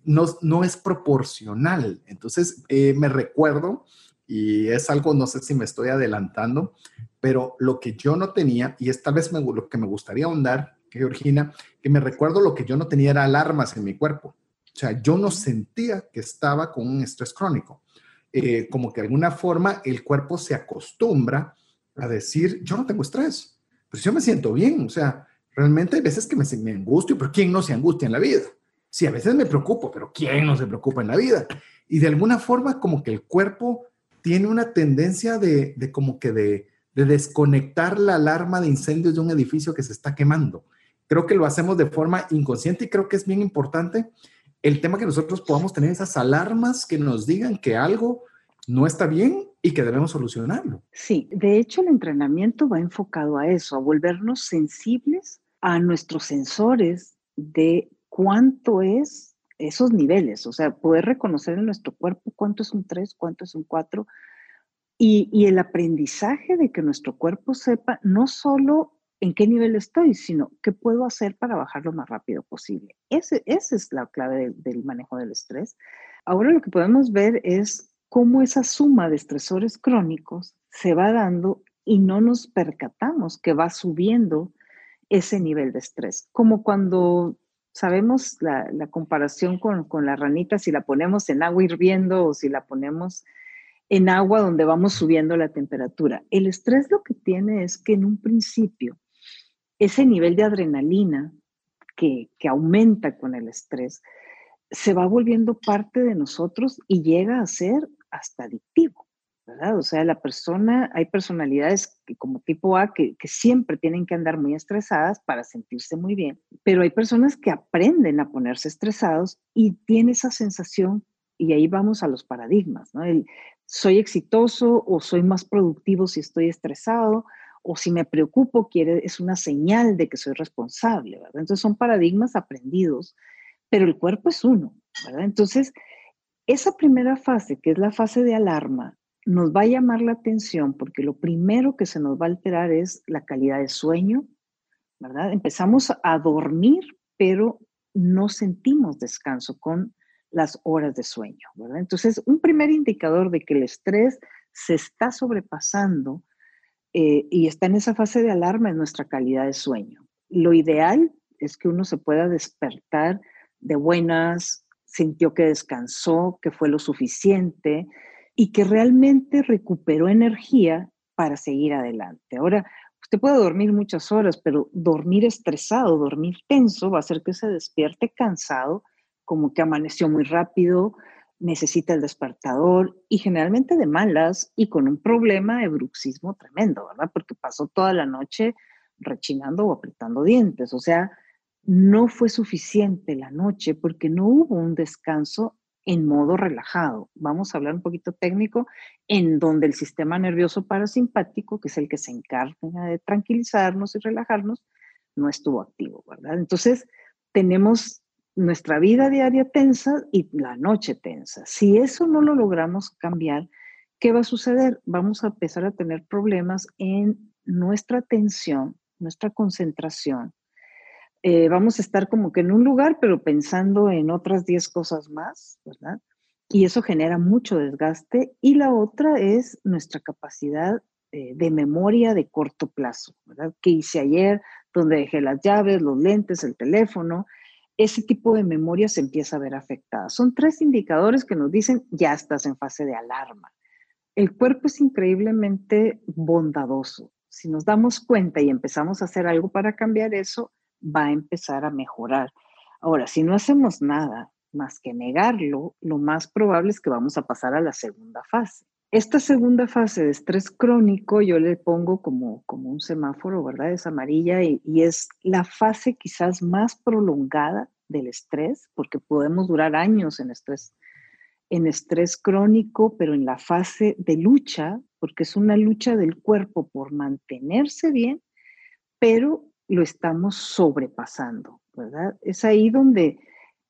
No, no es proporcional. Entonces, eh, me recuerdo, y es algo, no sé si me estoy adelantando, pero lo que yo no tenía, y es tal vez lo que me gustaría ahondar, Georgina, que me recuerdo lo que yo no tenía era alarmas en mi cuerpo. O sea, yo no sentía que estaba con un estrés crónico. Eh, como que de alguna forma el cuerpo se acostumbra a decir, yo no tengo estrés, pues yo me siento bien. O sea, realmente hay veces que me, me angustio, pero ¿quién no se angustia en la vida? Sí, a veces me preocupo, pero ¿quién no se preocupa en la vida? Y de alguna forma como que el cuerpo tiene una tendencia de, de como que de, de desconectar la alarma de incendios de un edificio que se está quemando creo que lo hacemos de forma inconsciente y creo que es bien importante el tema que nosotros podamos tener esas alarmas que nos digan que algo no está bien y que debemos solucionarlo. Sí, de hecho el entrenamiento va enfocado a eso, a volvernos sensibles a nuestros sensores de cuánto es esos niveles, o sea, poder reconocer en nuestro cuerpo cuánto es un 3, cuánto es un 4 y, y el aprendizaje de que nuestro cuerpo sepa no solo en qué nivel estoy, sino qué puedo hacer para bajar lo más rápido posible. Ese, esa es la clave del, manejo del estrés. Ahora lo que podemos ver es cómo esa suma de estresores crónicos se va dando y no nos percatamos que va subiendo ese nivel de estrés. Como cuando sabemos la, comparación con, con, la ranita, si la ponemos en agua hirviendo o si la ponemos en agua donde vamos subiendo la temperatura. El estrés lo que tiene es que en un principio ese nivel de adrenalina que, aumenta con el estrés se va volviendo parte de nosotros y llega a ser hasta adictivo, ¿verdad? O sea, la persona, hay personalidades como tipo A que, que, siempre tienen que andar muy estresadas para sentirse muy bien, pero hay personas que aprenden a ponerse estresados y tiene esa sensación, y ahí vamos a los paradigmas, ¿no? Soy exitoso o soy más productivo si estoy estresado, o si me preocupo, quiere, es una señal de que soy responsable. Entonces son paradigmas aprendidos, pero el cuerpo es uno, ¿verdad? Entonces, esa primera fase, que es la fase de alarma, nos va a llamar la atención porque lo primero que se nos va a alterar es la calidad de sueño, ¿verdad? Empezamos a dormir, pero no sentimos descanso con las horas de sueño, ¿verdad? Entonces, un primer indicador de que el estrés se está sobrepasando eh, y está en esa fase de alarma en nuestra calidad de sueño. Lo ideal es que uno se pueda despertar de buenas, sintió que descansó, que fue lo suficiente y que realmente recuperó energía para seguir adelante. Ahora, usted puede dormir muchas horas, pero dormir estresado, dormir tenso va a hacer que se despierte cansado, como que amaneció muy rápido, necesita el despertador y generalmente de malas y con un problema de bruxismo tremendo, ¿verdad? Porque pasó toda la noche rechinando o apretando dientes. O sea, no fue suficiente la noche porque no hubo un descanso en modo relajado. Vamos a hablar un poquito técnico, en donde el sistema nervioso parasimpático, que es el que se encarga de tranquilizarnos y relajarnos, no estuvo activo, ¿verdad? Entonces, tenemos nuestra vida diaria tensa y la noche tensa. Si eso no lo logramos cambiar, ¿qué va a suceder? Vamos a empezar a tener problemas en nuestra atención, nuestra concentración, eh, vamos a estar como que en un lugar, pero pensando en otras 10 cosas más, ¿verdad? Y eso genera mucho desgaste. Y la otra es nuestra capacidad eh, de memoria de corto plazo, ¿verdad? ¿Qué hice ayer? ¿Dónde dejé las llaves, los lentes, el teléfono? Ese tipo de memoria se empieza a ver afectada. Son tres indicadores que nos dicen ya estás en fase de alarma. El cuerpo es increíblemente bondadoso. Si nos damos cuenta y empezamos a hacer algo para cambiar eso, va a empezar a mejorar. Ahora, si no hacemos nada más que negarlo, lo más probable es que vamos a pasar a la segunda fase. Esta segunda fase de estrés crónico yo le pongo como, como un semáforo, ¿verdad? Es amarilla y, y es la fase quizás más prolongada del estrés, porque podemos durar años en estrés, en estrés crónico, pero en la fase de lucha, porque es una lucha del cuerpo por mantenerse bien, pero lo estamos sobrepasando, ¿verdad? Es ahí donde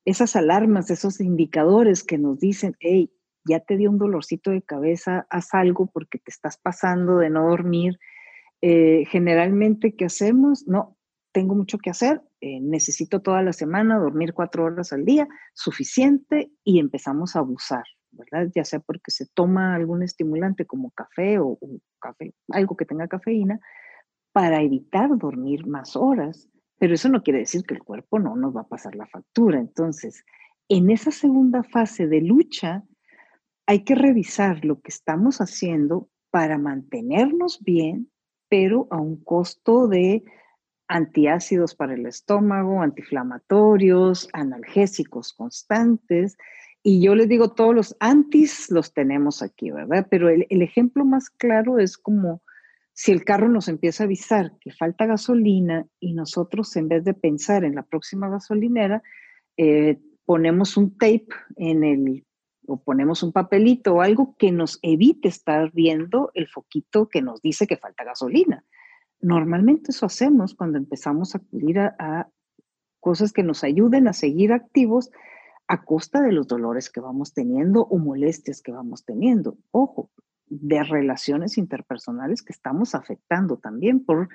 esas alarmas, esos indicadores que nos dicen, hey, ya te dio un dolorcito de cabeza, haz algo porque te estás pasando de no dormir. Eh, generalmente, ¿qué hacemos? No, tengo mucho que hacer, eh, necesito toda la semana dormir cuatro horas al día, suficiente, y empezamos a abusar, ¿verdad? Ya sea porque se toma algún estimulante como café o, o café, algo que tenga cafeína, para evitar dormir más horas, pero eso no quiere decir que el cuerpo no nos va a pasar la factura. Entonces, en esa segunda fase de lucha, hay que revisar lo que estamos haciendo para mantenernos bien, pero a un costo de antiácidos para el estómago, antiinflamatorios, analgésicos constantes. Y yo les digo, todos los antis los tenemos aquí, ¿verdad? Pero el, ejemplo más claro es como si el carro nos empieza a avisar que falta gasolina y nosotros en vez de pensar en la próxima gasolinera, eh, ponemos un tape en el o ponemos un papelito o algo que nos evite estar viendo el foquito que nos dice que falta gasolina. Normalmente eso hacemos cuando empezamos a acudir a, cosas que nos ayuden a seguir activos a costa de los dolores que vamos teniendo o molestias que vamos teniendo. Ojo, de relaciones interpersonales que estamos afectando también por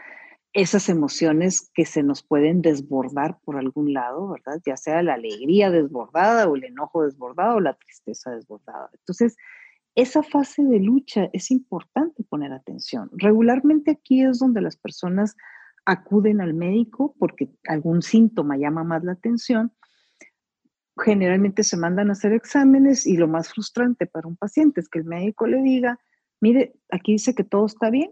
esas emociones que se nos pueden desbordar por algún lado, ¿verdad? Ya sea la alegría desbordada o el enojo desbordado o la tristeza desbordada. Entonces, esa fase de lucha es importante poner atención. Regularmente aquí es donde las personas acuden al médico porque algún síntoma llama más la atención. Generalmente se mandan a hacer exámenes y lo más frustrante para un paciente es que el médico le diga, mire, aquí dice que todo está bien,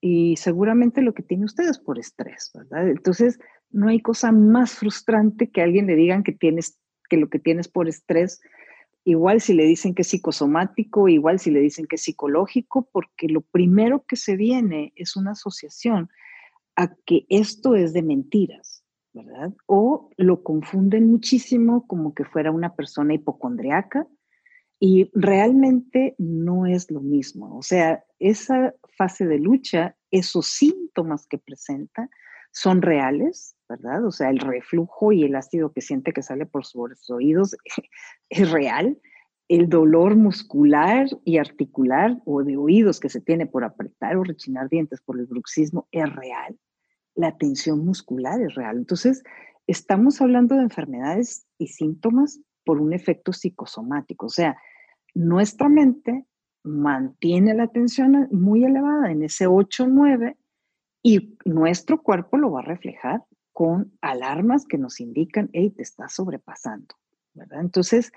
y seguramente lo que tiene usted es por estrés, ¿verdad? Entonces, no hay cosa más frustrante que alguien le digan que tienes que lo que tienes por estrés, igual si le dicen que es psicosomático, igual si le dicen que es psicológico, porque lo primero que se viene es una asociación a que esto es de mentiras, ¿verdad? O lo confunden muchísimo como que fuera una persona hipocondriaca y realmente no es lo mismo. O sea, esa fase de lucha, esos síntomas que presenta son reales, ¿verdad? O sea, el reflujo y el ácido que siente que sale por sus oídos es real. El dolor muscular y articular o de oídos que se tiene por apretar o rechinar dientes por el bruxismo es real. La tensión muscular es real. Entonces, estamos hablando de enfermedades y síntomas por un efecto psicosomático. O sea, nuestra mente mantiene la tensión muy elevada en ese 8-9 y nuestro cuerpo lo va a reflejar con alarmas que nos indican, hey, te estás sobrepasando, ¿verdad? Entonces,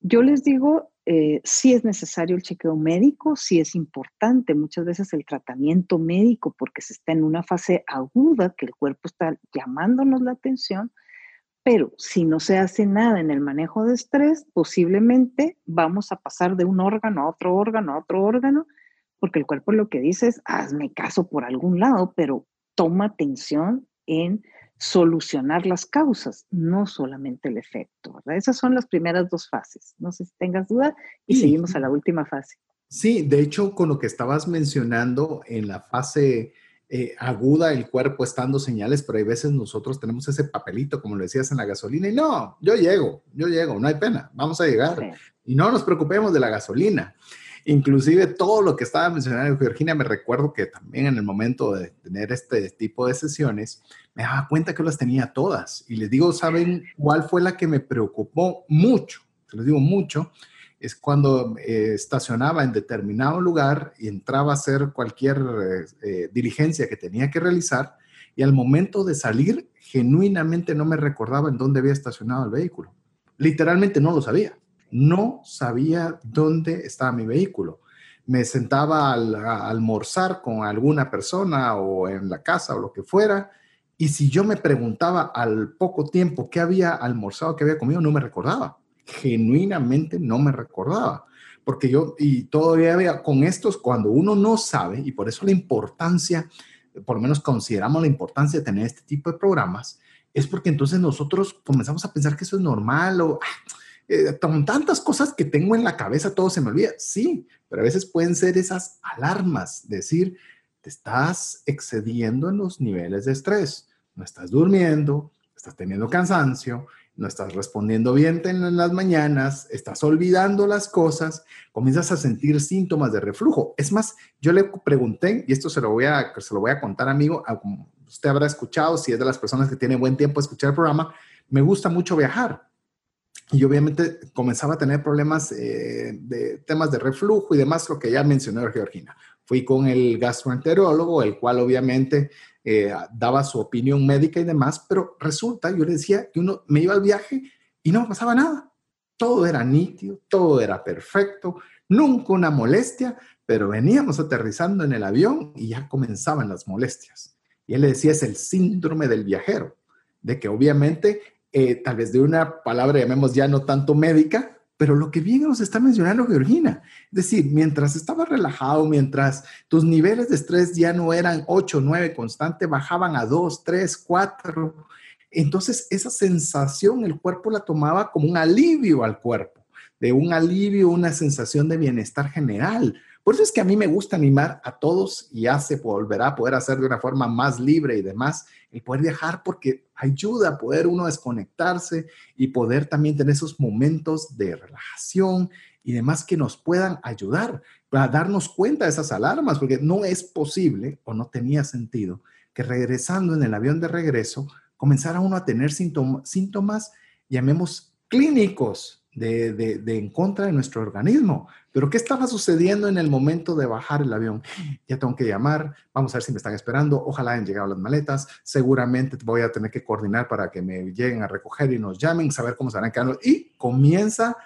yo les digo, eh, si es necesario el chequeo médico, si es importante muchas veces el tratamiento médico porque se está en una fase aguda que el cuerpo está llamándonos la atención, pero si no se hace nada en el manejo de estrés, posiblemente vamos a pasar de un órgano a otro órgano a otro órgano, porque el cuerpo lo que dice es, hazme caso por algún lado, pero toma atención en solucionar las causas, no solamente el efecto. ¿verdad? Esas son las primeras dos fases. No sé si tengas duda y seguimos a la última fase. Sí, de hecho, con lo que estabas mencionando en la fase eh, aguda el cuerpo estando señales, pero hay veces nosotros tenemos ese papelito, como lo decías en la gasolina, y no, yo llego, yo llego, no hay pena, vamos a llegar. Y no nos preocupemos de la gasolina. inclusive todo lo que estaba mencionando Virginia, me recuerdo que también en el momento de tener este tipo de sesiones, me daba cuenta que las tenía todas. Y les digo, ¿saben cuál fue la que me preocupó mucho? Se les digo mucho, es cuando eh, estacionaba en determinado lugar y entraba a hacer cualquier eh, eh, diligencia que tenía que realizar y al momento de salir, genuinamente no me recordaba en dónde había estacionado el vehículo. Literalmente no lo sabía. No sabía dónde estaba mi vehículo. Me sentaba a almorzar con alguna persona o en la casa o lo que fuera. Y si yo me preguntaba al poco tiempo qué había almorzado, qué había comido, no me recordaba genuinamente no me recordaba. Porque yo, y todavía con estos, cuando uno no sabe, y por eso la importancia, por lo menos consideramos la importancia de tener este tipo de programas, es porque entonces nosotros comenzamos a pensar que eso es normal o ah, eh, tantas cosas que tengo en la cabeza todo se me olvida. Sí, pero a veces pueden ser esas alarmas, decir, te estás excediendo en los niveles de estrés, no estás durmiendo, estás teniendo cansancio, no estás respondiendo bien en las mañanas, estás olvidando las cosas, comienzas a sentir síntomas de reflujo. Es más, yo le pregunté, y esto se lo voy a, se lo voy a contar, amigo, como usted habrá escuchado, si es de las personas que tiene buen tiempo a escuchar el programa, me gusta mucho viajar. Y obviamente comenzaba a tener problemas eh, de temas de reflujo y demás, lo que ya mencionó Georgina. Fui con el gastroenterólogo, el cual obviamente eh, daba su opinión médica y demás, pero resulta, yo le decía que uno me iba al viaje y no pasaba nada. Todo era nítido, todo era perfecto, nunca una molestia, pero veníamos aterrizando en el avión y ya comenzaban las molestias. Y él le decía, es el síndrome del viajero, de que obviamente, eh, tal vez de una palabra, llamemos ya no tanto médica, pero lo que bien nos está mencionando Georgina, es decir, mientras estabas relajado, mientras tus niveles de estrés ya no eran 8, 9 constante, bajaban a 2, 3, 4, entonces esa sensación el cuerpo la tomaba como un alivio al cuerpo, de un alivio, una sensación de bienestar general. Por eso es que a mí me gusta animar a todos y ya se volverá a poder hacer de una forma más libre y demás, el poder viajar porque ayuda a poder uno desconectarse y poder también tener esos momentos de relajación y demás que nos puedan ayudar para darnos cuenta de esas alarmas, porque no es posible o no tenía sentido que regresando en el avión de regreso comenzara uno a tener síntomas, llamemos clínicos, de, en contra de nuestro organismo. Pero ¿qué estaba sucediendo en el momento de bajar el avión? Ya tengo que llamar, vamos a ver si me están esperando, ojalá hayan llegado las maletas, seguramente voy a tener que coordinar para que me lleguen a recoger y nos llamen, saber cómo se van quedando. Y comienza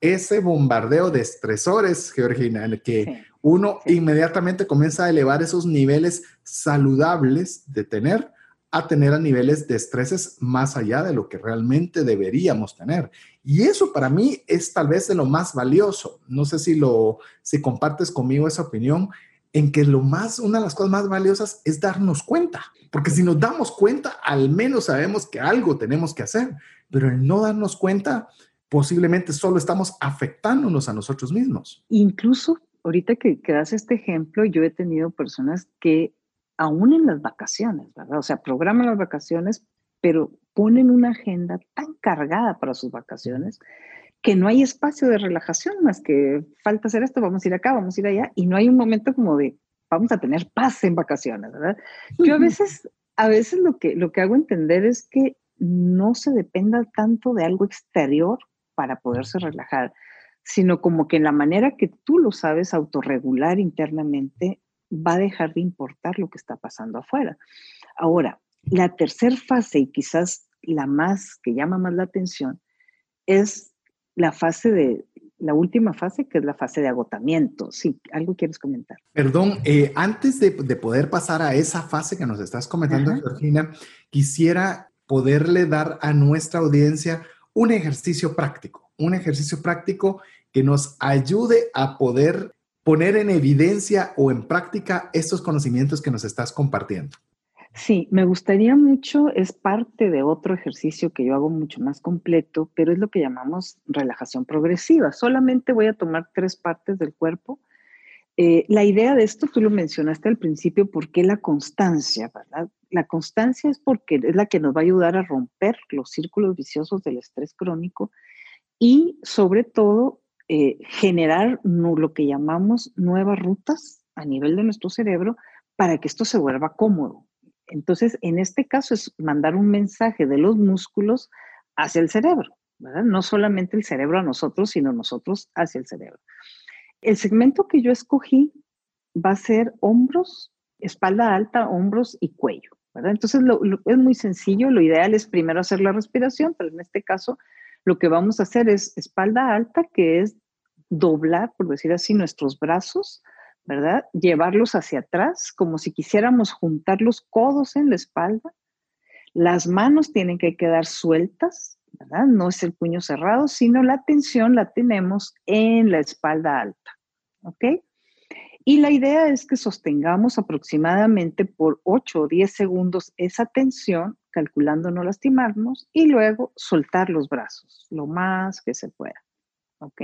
ese bombardeo de estresores, Georgina, en el que uno inmediatamente comienza a elevar esos niveles saludables de tener a tener a niveles de estreses más allá de lo que realmente deberíamos tener. Y eso para mí es tal vez de lo más valioso. No sé si lo si compartes conmigo esa opinión en que lo más una de las cosas más valiosas es darnos cuenta, porque si nos damos cuenta, al menos sabemos que algo tenemos que hacer, pero el no darnos cuenta posiblemente solo estamos afectándonos a nosotros mismos. Incluso ahorita que, que das este ejemplo, yo he tenido personas que aún en las vacaciones, ¿verdad? O sea, programan las vacaciones, pero ponen una agenda tan cargada para sus vacaciones que no hay espacio de relajación más que falta hacer esto, vamos a ir acá, vamos a ir allá, y no hay un momento como de vamos a tener paz en vacaciones, ¿verdad? Yo a veces, a veces lo que, lo que hago entender es que no se dependa tanto de algo exterior para poderse relajar, sino como que en la manera que tú lo sabes autorregular internamente, va a dejar de importar lo que está pasando afuera. Ahora, la tercera fase, y quizás la más que llama más la atención, es la fase de, la última fase, que es la fase de agotamiento. Sí, algo quieres comentar. Perdón, eh, antes de, poder pasar a esa fase que nos estás comentando, Georgina, quisiera poderle dar a nuestra audiencia un ejercicio práctico, un ejercicio práctico que nos ayude a poder poner en evidencia o en práctica estos conocimientos que nos estás compartiendo? Sí, me gustaría mucho, es parte de otro ejercicio que yo hago mucho más completo, pero es lo que llamamos relajación progresiva. Solamente voy a tomar tres partes del cuerpo. Eh, la idea de esto, tú lo mencionaste al principio, ¿por qué la constancia? ¿verdad? La constancia es porque es la que nos va a ayudar a romper los círculos viciosos del estrés crónico y sobre todo eh, generar lo que llamamos nuevas rutas a nivel de nuestro cerebro para que esto se vuelva cómodo. Entonces, en este caso es mandar un mensaje de los músculos hacia el cerebro, ¿verdad? No solamente el cerebro a nosotros, sino nosotros hacia el cerebro. El segmento que yo escogí va a ser hombros, espalda alta, hombros y cuello, ¿verdad? Entonces, es muy sencillo, lo ideal es primero hacer la respiración, pero en este caso lo que vamos a hacer es espalda alta, que es doblar, por decir así, nuestros brazos, ¿verdad? Llevarlos hacia atrás, como si quisiéramos juntar los codos en la espalda. Las manos tienen que quedar sueltas, ¿verdad? No es el puño cerrado, sino la tensión la tenemos en la espalda alta, ¿ok? Y la idea es que sostengamos aproximadamente por 8 o 10 segundos esa tensión, calculando no lastimarnos, y luego soltar los brazos lo más que se pueda. ¿Ok?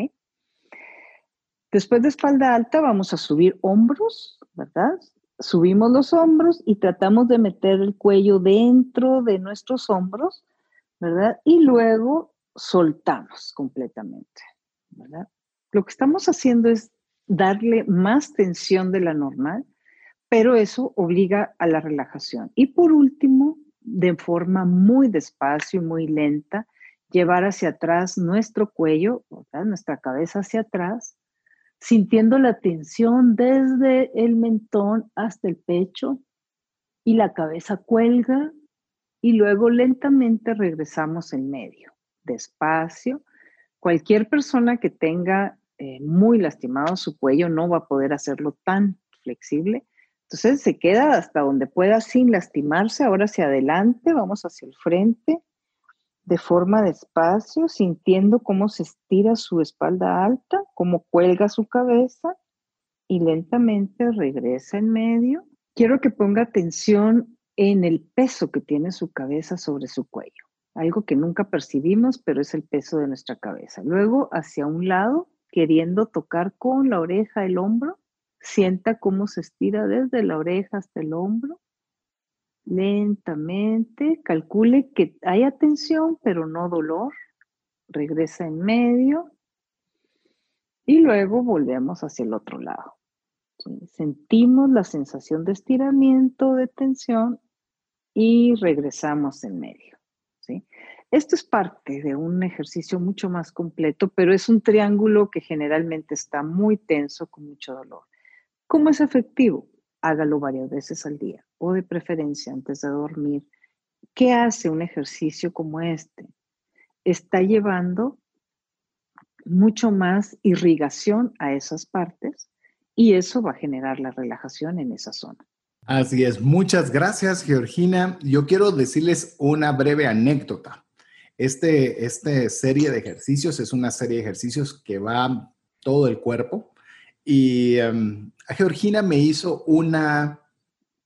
Después de espalda alta vamos a subir hombros, ¿verdad? Subimos los hombros y tratamos de meter el cuello dentro de nuestros hombros, ¿verdad? Y luego soltamos completamente, ¿verdad? Lo que estamos haciendo es darle más tensión de la normal, pero eso obliga a la relajación. Y por último, de forma muy despacio y muy lenta, llevar hacia atrás nuestro cuello, ¿verdad? nuestra cabeza hacia atrás, sintiendo la tensión desde el mentón hasta el pecho y la cabeza cuelga y luego lentamente regresamos en medio, despacio. Cualquier persona que tenga eh, muy lastimado su cuello no va a poder hacerlo tan flexible. Entonces se queda hasta donde pueda sin lastimarse. Ahora hacia adelante, vamos hacia el frente de forma despacio, sintiendo cómo se estira su espalda alta, cómo cuelga su cabeza y lentamente regresa en medio. Quiero que ponga atención en el peso que tiene su cabeza sobre su cuello, algo que nunca percibimos, pero es el peso de nuestra cabeza. Luego hacia un lado, queriendo tocar con la oreja el hombro, sienta cómo se estira desde la oreja hasta el hombro lentamente, calcule que haya tensión, pero no dolor, regresa en medio y luego volvemos hacia el otro lado. Sentimos la sensación de estiramiento, de tensión y regresamos en medio. ¿sí? Esto es parte de un ejercicio mucho más completo, pero es un triángulo que generalmente está muy tenso, con mucho dolor. ¿Cómo es efectivo? Hágalo varias veces al día o de preferencia antes de dormir. ¿Qué hace un ejercicio como este? Está llevando mucho más irrigación a esas partes y eso va a generar la relajación en esa zona. Así es, muchas gracias Georgina. Yo quiero decirles una breve anécdota. Este, esta serie de ejercicios es una serie de ejercicios que va todo el cuerpo y em, Georgina me hizo una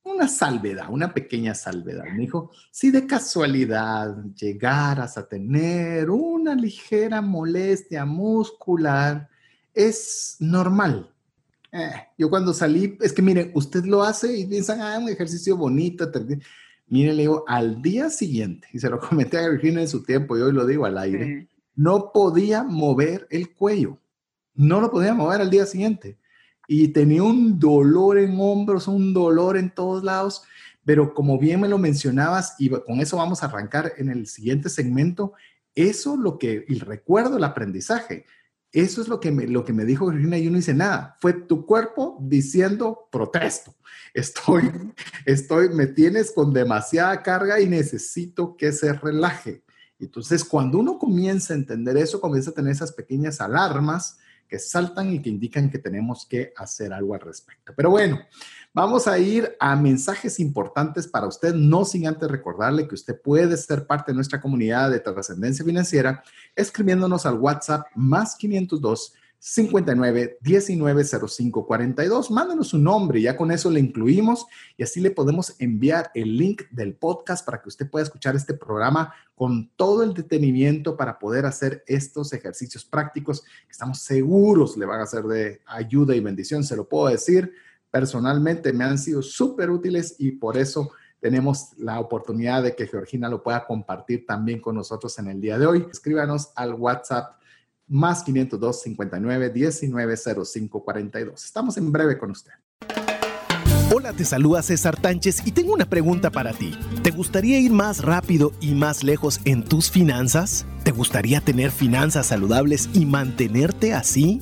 una salvedad, una pequeña salvedad. Me dijo, si de casualidad llegaras a tener una ligera molestia muscular, es normal. Eh, yo cuando salí, es que miren, usted lo hace y piensan, ah, un ejercicio bonito. Mire, le digo, al día siguiente, y se lo comenté a Virginia en su tiempo, y hoy lo digo al aire, no podía mover el cuello. No lo podía mover al día siguiente y tenía un dolor en hombros, un dolor en todos lados, pero como bien me lo mencionabas, y con eso vamos a arrancar en el siguiente segmento, eso lo que, y recuerdo el aprendizaje, eso es lo que me, lo que me dijo Virginia y yo no hice nada. Fue tu cuerpo diciendo, protesto, estoy, estoy, me tienes con demasiada carga y necesito que se relaje. Entonces, cuando uno comienza a entender eso, comienza a tener esas pequeñas alarmas que saltan y que indican que tenemos que hacer algo al respecto. Pero bueno, vamos a ir a mensajes importantes para usted, no sin antes recordarle que usted puede ser parte de nuestra comunidad de trascendencia financiera escribiéndonos al WhatsApp más 502 59 19 05 42. Mándanos su nombre, ya con eso le incluimos y así le podemos enviar el link del podcast para que usted pueda escuchar este programa con todo el detenimiento para poder hacer estos ejercicios prácticos que estamos seguros le van a ser de ayuda y bendición. Se lo puedo decir, personalmente me han sido súper útiles y por eso tenemos la oportunidad de que Georgina lo pueda compartir también con nosotros en el día de hoy. Escríbanos al WhatsApp más 502 59 19 05 42. Estamos en breve con usted. Hola, te saluda César Tánchez y tengo una pregunta para ti. ¿Te gustaría ir más rápido y más lejos en tus finanzas? ¿Te gustaría tener finanzas saludables y mantenerte así?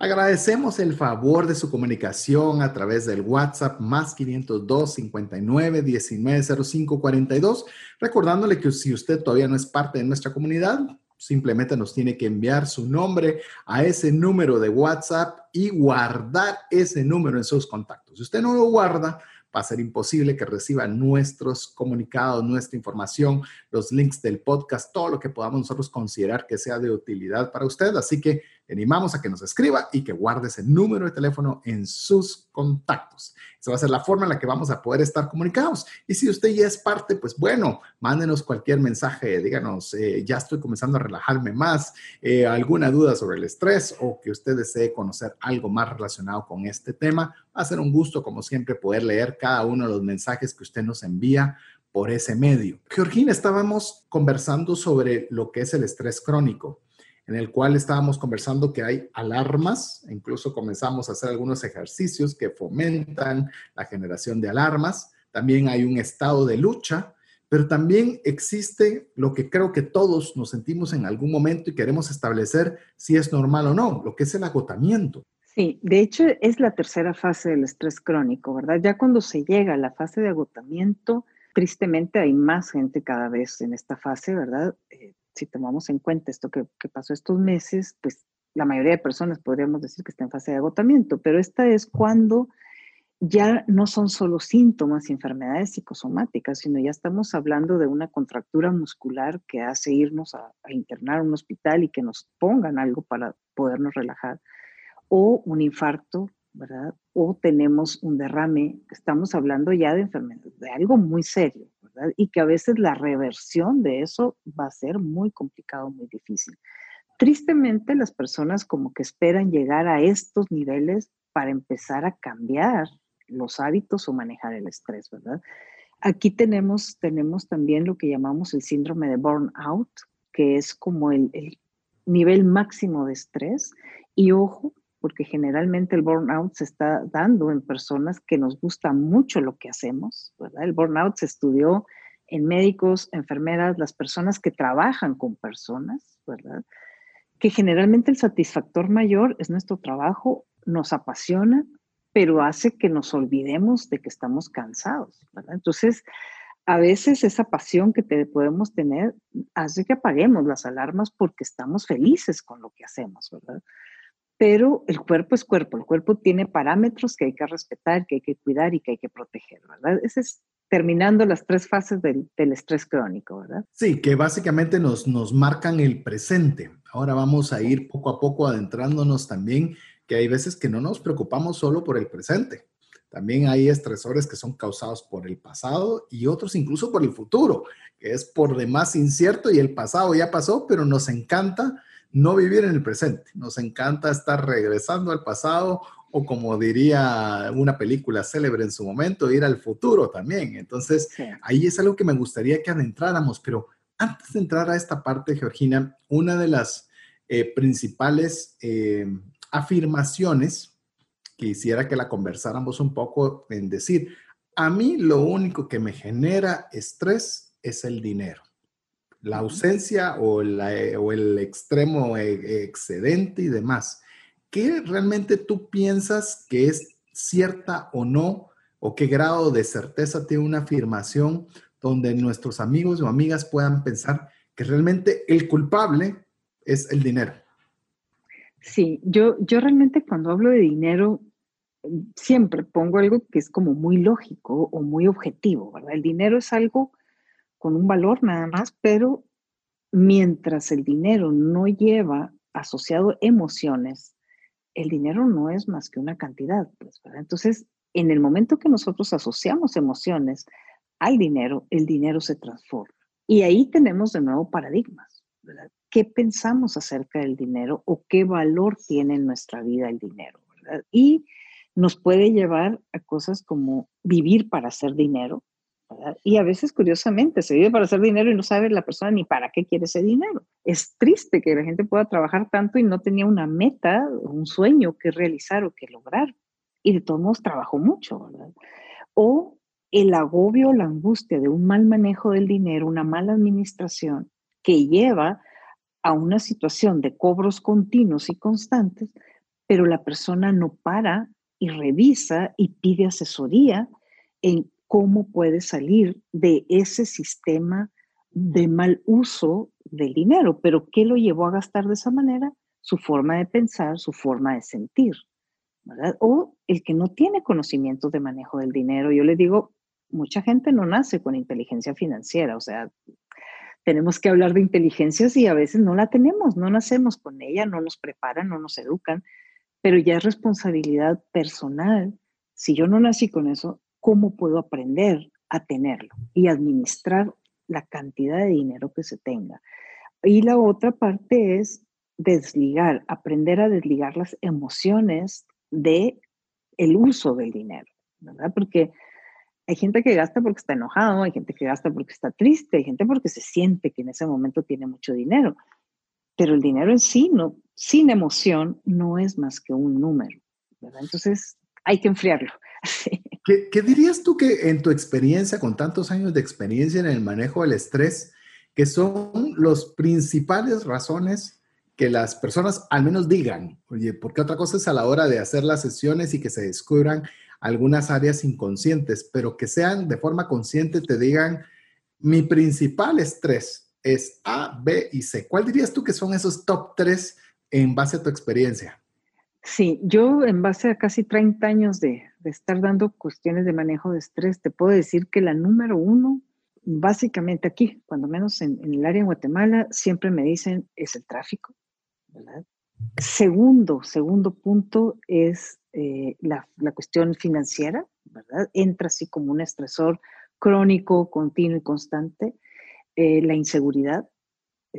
Agradecemos el favor de su comunicación a través del WhatsApp más 502 59 19 05 42. Recordándole que si usted todavía no es parte de nuestra comunidad, simplemente nos tiene que enviar su nombre a ese número de WhatsApp y guardar ese número en sus contactos. Si usted no lo guarda, va a ser imposible que reciba nuestros comunicados, nuestra información, los links del podcast, todo lo que podamos nosotros considerar que sea de utilidad para usted. Así que animamos a que nos escriba y que guarde ese número de teléfono en sus contactos. Esa va a ser la forma en la que vamos a poder estar comunicados. Y si usted ya es parte, pues bueno, mándenos cualquier mensaje, díganos, eh, ya estoy comenzando a relajarme más, eh, alguna duda sobre el estrés o que usted desee conocer algo más relacionado con este tema. Va a ser un gusto, como siempre, poder leer cada uno de los mensajes que usted nos envía por ese medio. Georgina, estábamos conversando sobre lo que es el estrés crónico en el cual estábamos conversando que hay alarmas, incluso comenzamos a hacer algunos ejercicios que fomentan la generación de alarmas, también hay un estado de lucha, pero también existe lo que creo que todos nos sentimos en algún momento y queremos establecer si es normal o no, lo que es el agotamiento. Sí, de hecho es la tercera fase del estrés crónico, ¿verdad? Ya cuando se llega a la fase de agotamiento, tristemente hay más gente cada vez en esta fase, ¿verdad? Eh, si tomamos en cuenta esto que, pasó estos meses, pues la mayoría de personas podríamos decir que está en fase de agotamiento, pero esta es cuando ya no son solo síntomas y enfermedades psicosomáticas, sino ya estamos hablando de una contractura muscular que hace irnos a, a, internar a un hospital y que nos pongan algo para podernos relajar, o un infarto, ¿verdad? O tenemos un derrame, estamos hablando ya de enfermedad, de algo muy serio. Y que a veces la reversión de eso va a ser muy complicado, muy difícil. Tristemente, las personas como que esperan llegar a estos niveles para empezar a cambiar los hábitos o manejar el estrés, ¿verdad? Aquí tenemos, tenemos también lo que llamamos el síndrome de burnout, que es como el, el nivel máximo de estrés. Y ojo, porque generalmente el burnout se está dando en personas que nos gusta mucho lo que hacemos, ¿verdad? El burnout se estudió en médicos, enfermeras, las personas que trabajan con personas, ¿verdad? Que generalmente el satisfactor mayor es nuestro trabajo, nos apasiona, pero hace que nos olvidemos de que estamos cansados, ¿verdad? Entonces, a veces esa pasión que te podemos tener hace que apaguemos las alarmas porque estamos felices con lo que hacemos, ¿verdad? Pero el cuerpo es cuerpo, el cuerpo tiene parámetros que hay que respetar, que hay que cuidar y que hay que proteger, ¿verdad? Ese es terminando las tres fases del, estrés crónico, ¿verdad? Sí, que básicamente nos, nos marcan el presente. Ahora vamos a ir poco a poco adentrándonos también que hay veces que no nos preocupamos solo por el presente. También hay estresores que son causados por el pasado y otros incluso por el futuro, que es por demás incierto y el pasado ya pasó, pero nos encanta no vivir en el presente. Nos encanta estar regresando al pasado o como diría una película célebre en su momento, ir al futuro también. Entonces, ahí es algo que me gustaría que adentráramos, pero antes de entrar a esta parte, Georgina, una de las eh, principales eh, afirmaciones, quisiera que la conversáramos un poco en decir, a mí lo único que me genera estrés es el dinero la ausencia o, el extremo e, excedente y demás. ¿Qué realmente tú piensas que es cierta o no? ¿O qué grado de certeza tiene una afirmación donde nuestros amigos o amigas puedan pensar que realmente el culpable es el dinero. Sí, yo, yo realmente cuando hablo de dinero siempre pongo algo que es como muy lógico o muy objetivo, ¿verdad? El dinero es algo con un valor nada más, pero mientras el dinero no lleva asociado emociones, el dinero no es más que una cantidad, pues. Entonces, en el momento que nosotros asociamos emociones al dinero, el dinero se transforma. Y ahí tenemos de nuevo paradigmas. ¿Qué pensamos acerca del dinero o qué valor tiene en nuestra vida el dinero. Y nos puede llevar a cosas como vivir para hacer dinero, y a veces, curiosamente, se vive para hacer dinero y no sabe la persona ni para qué quiere ese dinero. Es triste que la gente pueda trabajar tanto y no tenía una meta, un sueño que realizar o que lograr. Y de todos modos trabajó mucho, ¿verdad? O el agobio, la angustia de un mal manejo del dinero, una mala administración que lleva a una situación de cobros continuos y constantes, pero la persona no para y revisa y pide asesoría en cómo puede salir de ese sistema de mal uso del dinero. Pero ¿qué lo llevó a gastar de esa manera? Su forma de pensar, su forma de sentir. O el que no tiene conocimiento de manejo del dinero. Yo le digo, mucha gente no nace con inteligencia financiera, o sea, tenemos que hablar de inteligencias y a veces no la tenemos, no nacemos con ella, no nos preparan, no nos educan, pero ya es responsabilidad personal. Si yo no nací con eso, cómo puedo aprender a tenerlo y administrar la cantidad de dinero que se tenga. Y la otra parte es desligar, aprender a desligar las emociones de el uso del dinero, ¿verdad? Porque hay gente que gasta porque está enojado, hay gente que gasta porque está triste, hay gente porque se siente que en ese momento tiene mucho dinero. Pero el dinero en sí, no, sin emoción, no es más que un número, ¿verdad? Entonces hay que enfriarlo. ¿Qué, dirías tú que en tu experiencia, con tantos años de experiencia en el manejo del estrés, que son las principales razones que las personas al menos digan, oye, porque otra cosa es a la hora de hacer las sesiones y que se descubran algunas áreas inconscientes, pero que sean de forma consciente, te digan, mi principal estrés es A, B y C. ¿Cuál dirías tú que son esos top tres en base a tu experiencia? Sí, yo en base a casi 30 años de, estar dando cuestiones de manejo de estrés, te puedo decir que la número uno, básicamente aquí, cuando menos en, el área de Guatemala, siempre me dicen es el tráfico, Segundo, segundo punto es eh, la, cuestión financiera, ¿verdad? Entra así como un estresor crónico, continuo y constante. Eh, la inseguridad,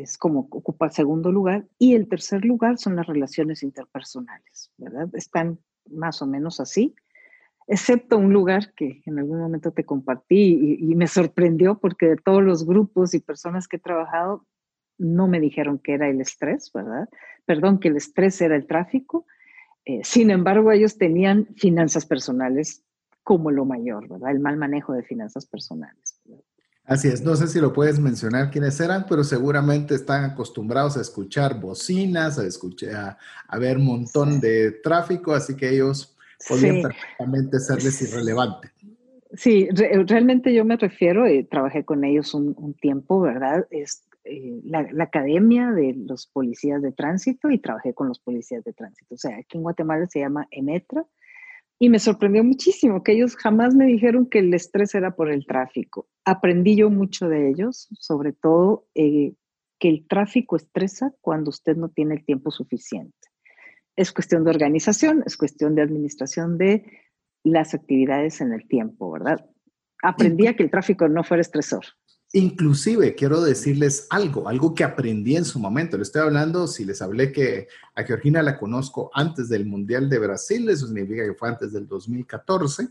es como ocupa el segundo lugar. Y el tercer lugar son las relaciones interpersonales, ¿verdad? Están más o menos así, excepto un lugar que en algún momento te compartí y, me sorprendió porque de todos los grupos y personas que he trabajado, no me dijeron que era el estrés, ¿verdad? Perdón, que el estrés era el tráfico. Eh, sin embargo, ellos tenían finanzas personales como lo mayor, ¿verdad? El mal manejo de finanzas personales. Así es, no sé si lo puedes mencionar quiénes eran, pero seguramente están acostumbrados a escuchar bocinas, a escuchar, a, ver un montón de tráfico, así que ellos podían perfectamente serles irrelevante. Sí, realmente yo me refiero, eh, trabajé con ellos un, tiempo, ¿verdad? Es eh, la, la, academia de los policías de tránsito y trabajé con los policías de tránsito. O sea, aquí en Guatemala se llama EMETRA y me sorprendió muchísimo que ellos jamás me dijeron que el estrés era por el tráfico. Aprendí yo mucho de ellos, sobre todo eh, que el tráfico estresa cuando usted no tiene el tiempo suficiente. Es cuestión de organización, es cuestión de administración de las actividades en el tiempo, ¿verdad? Aprendí a que el tráfico no fuera estresor. Inclusive quiero decirles algo, algo que aprendí en su momento. Le estoy hablando, si les hablé que a Georgina la conozco antes del Mundial de Brasil, eso significa que fue antes del 2014.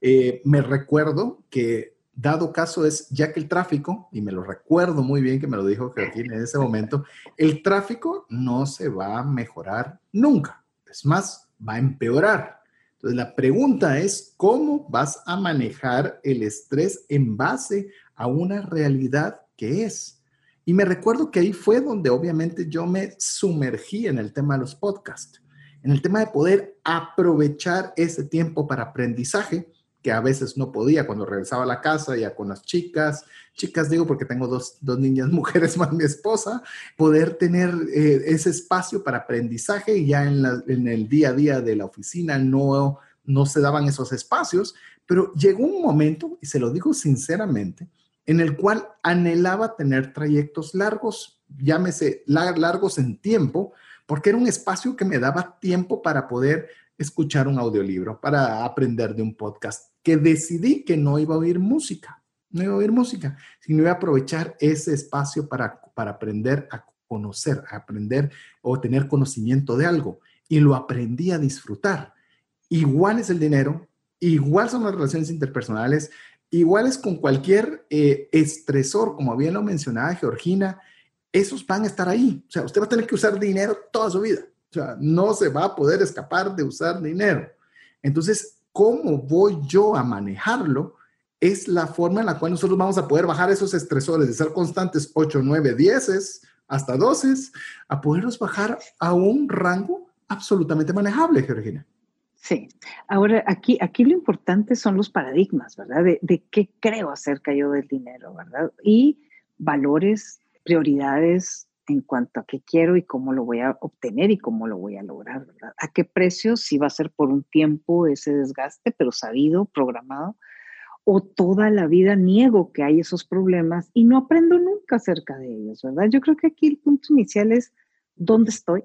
Eh, me recuerdo que dado caso es, ya que el tráfico, y me lo recuerdo muy bien que me lo dijo Georgina en ese momento, el tráfico no se va a mejorar nunca. Es más, va a empeorar. Entonces la pregunta es, ¿cómo vas a manejar el estrés en base a una realidad que es. Y me recuerdo que ahí fue donde obviamente yo me sumergí en el tema de los podcasts, en el tema de poder aprovechar ese tiempo para aprendizaje que a veces no podía cuando regresaba a la casa ya con las chicas, chicas digo porque tengo dos, niñas mujeres más mi esposa, poder tener eh, ese espacio para aprendizaje y ya en, en, el día a día de la oficina no, no se daban esos espacios, pero llegó un momento, y se lo digo sinceramente, en el cual anhelaba tener trayectos largos, llámese largos en tiempo, porque era un espacio que me daba tiempo para poder escuchar un audiolibro, para aprender de un podcast, que decidí que no iba a oír música, no iba a oír música, sino iba a aprovechar ese espacio para, para aprender a conocer, a aprender o tener conocimiento de algo. Y lo aprendí a disfrutar. Igual es el dinero, igual son las relaciones interpersonales, igual es con cualquier eh, estresor, como bien lo mencionaba Georgina, esos van a estar ahí. O sea, usted va a tener que usar dinero toda su vida. O sea, no se va a poder escapar de usar dinero. Entonces, ¿cómo voy yo a manejarlo? Es la forma en la cual nosotros vamos a poder bajar esos estresores de ser constantes 8, 9, 10 hasta 12, a poderlos bajar a un rango absolutamente manejable, Georgina. Sí, ahora aquí, aquí lo importante son los paradigmas, ¿verdad? De, de qué creo acerca yo del dinero, ¿verdad? Y valores, prioridades, en cuanto a qué quiero y cómo lo voy a obtener y cómo lo voy a lograr, ¿verdad? ¿A qué precio? Si va a ser por un tiempo ese desgaste, pero sabido, programado, o toda la vida niego que hay esos problemas y no aprendo nunca acerca de ellos, ¿verdad? Yo creo que aquí el punto inicial es dónde estoy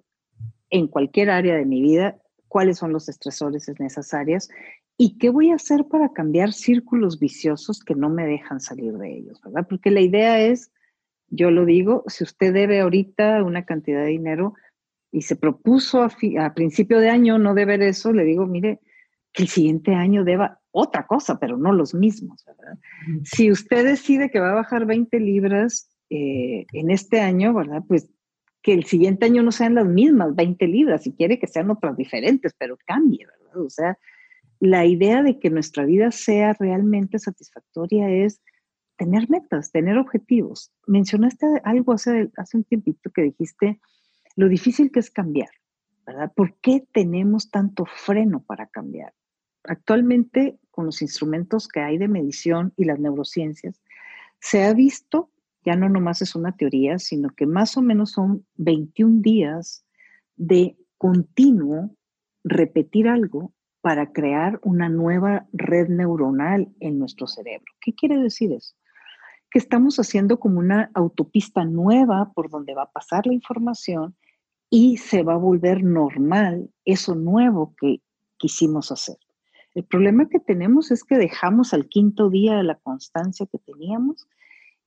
en cualquier área de mi vida, cuáles son los estresores necesarios y qué voy a hacer para cambiar círculos viciosos que no me dejan salir de ellos, ¿verdad? Porque la idea es yo lo digo, si usted debe ahorita una cantidad de dinero y se propuso a, principio de año no deber eso, le digo, mire, que el siguiente año deba otra cosa, pero no los mismos, ¿verdad? Si usted decide que va a bajar 20 libras eh, en este año, ¿verdad? Pues que el siguiente año no sean las mismas 20 libras, si quiere que sean otras diferentes, pero cambie, ¿verdad? O sea, la idea de que nuestra vida sea realmente satisfactoria es tener metas, tener objetivos. Mencionaste algo hace, hace un tiempito que dijiste lo difícil que es cambiar, ¿verdad? ¿Por qué tenemos tanto freno para cambiar? Actualmente, con los instrumentos que hay de medición y las neurociencias, se ha visto, ya no nomás es una teoría, sino que más o menos son 21 días de continuo repetir algo para crear una nueva red neuronal en nuestro cerebro. ¿Qué quiere decir eso? que estamos haciendo como una autopista nueva por donde va a pasar la información y se va a volver normal eso nuevo que quisimos hacer. El problema que tenemos es que dejamos al quinto día la constancia que teníamos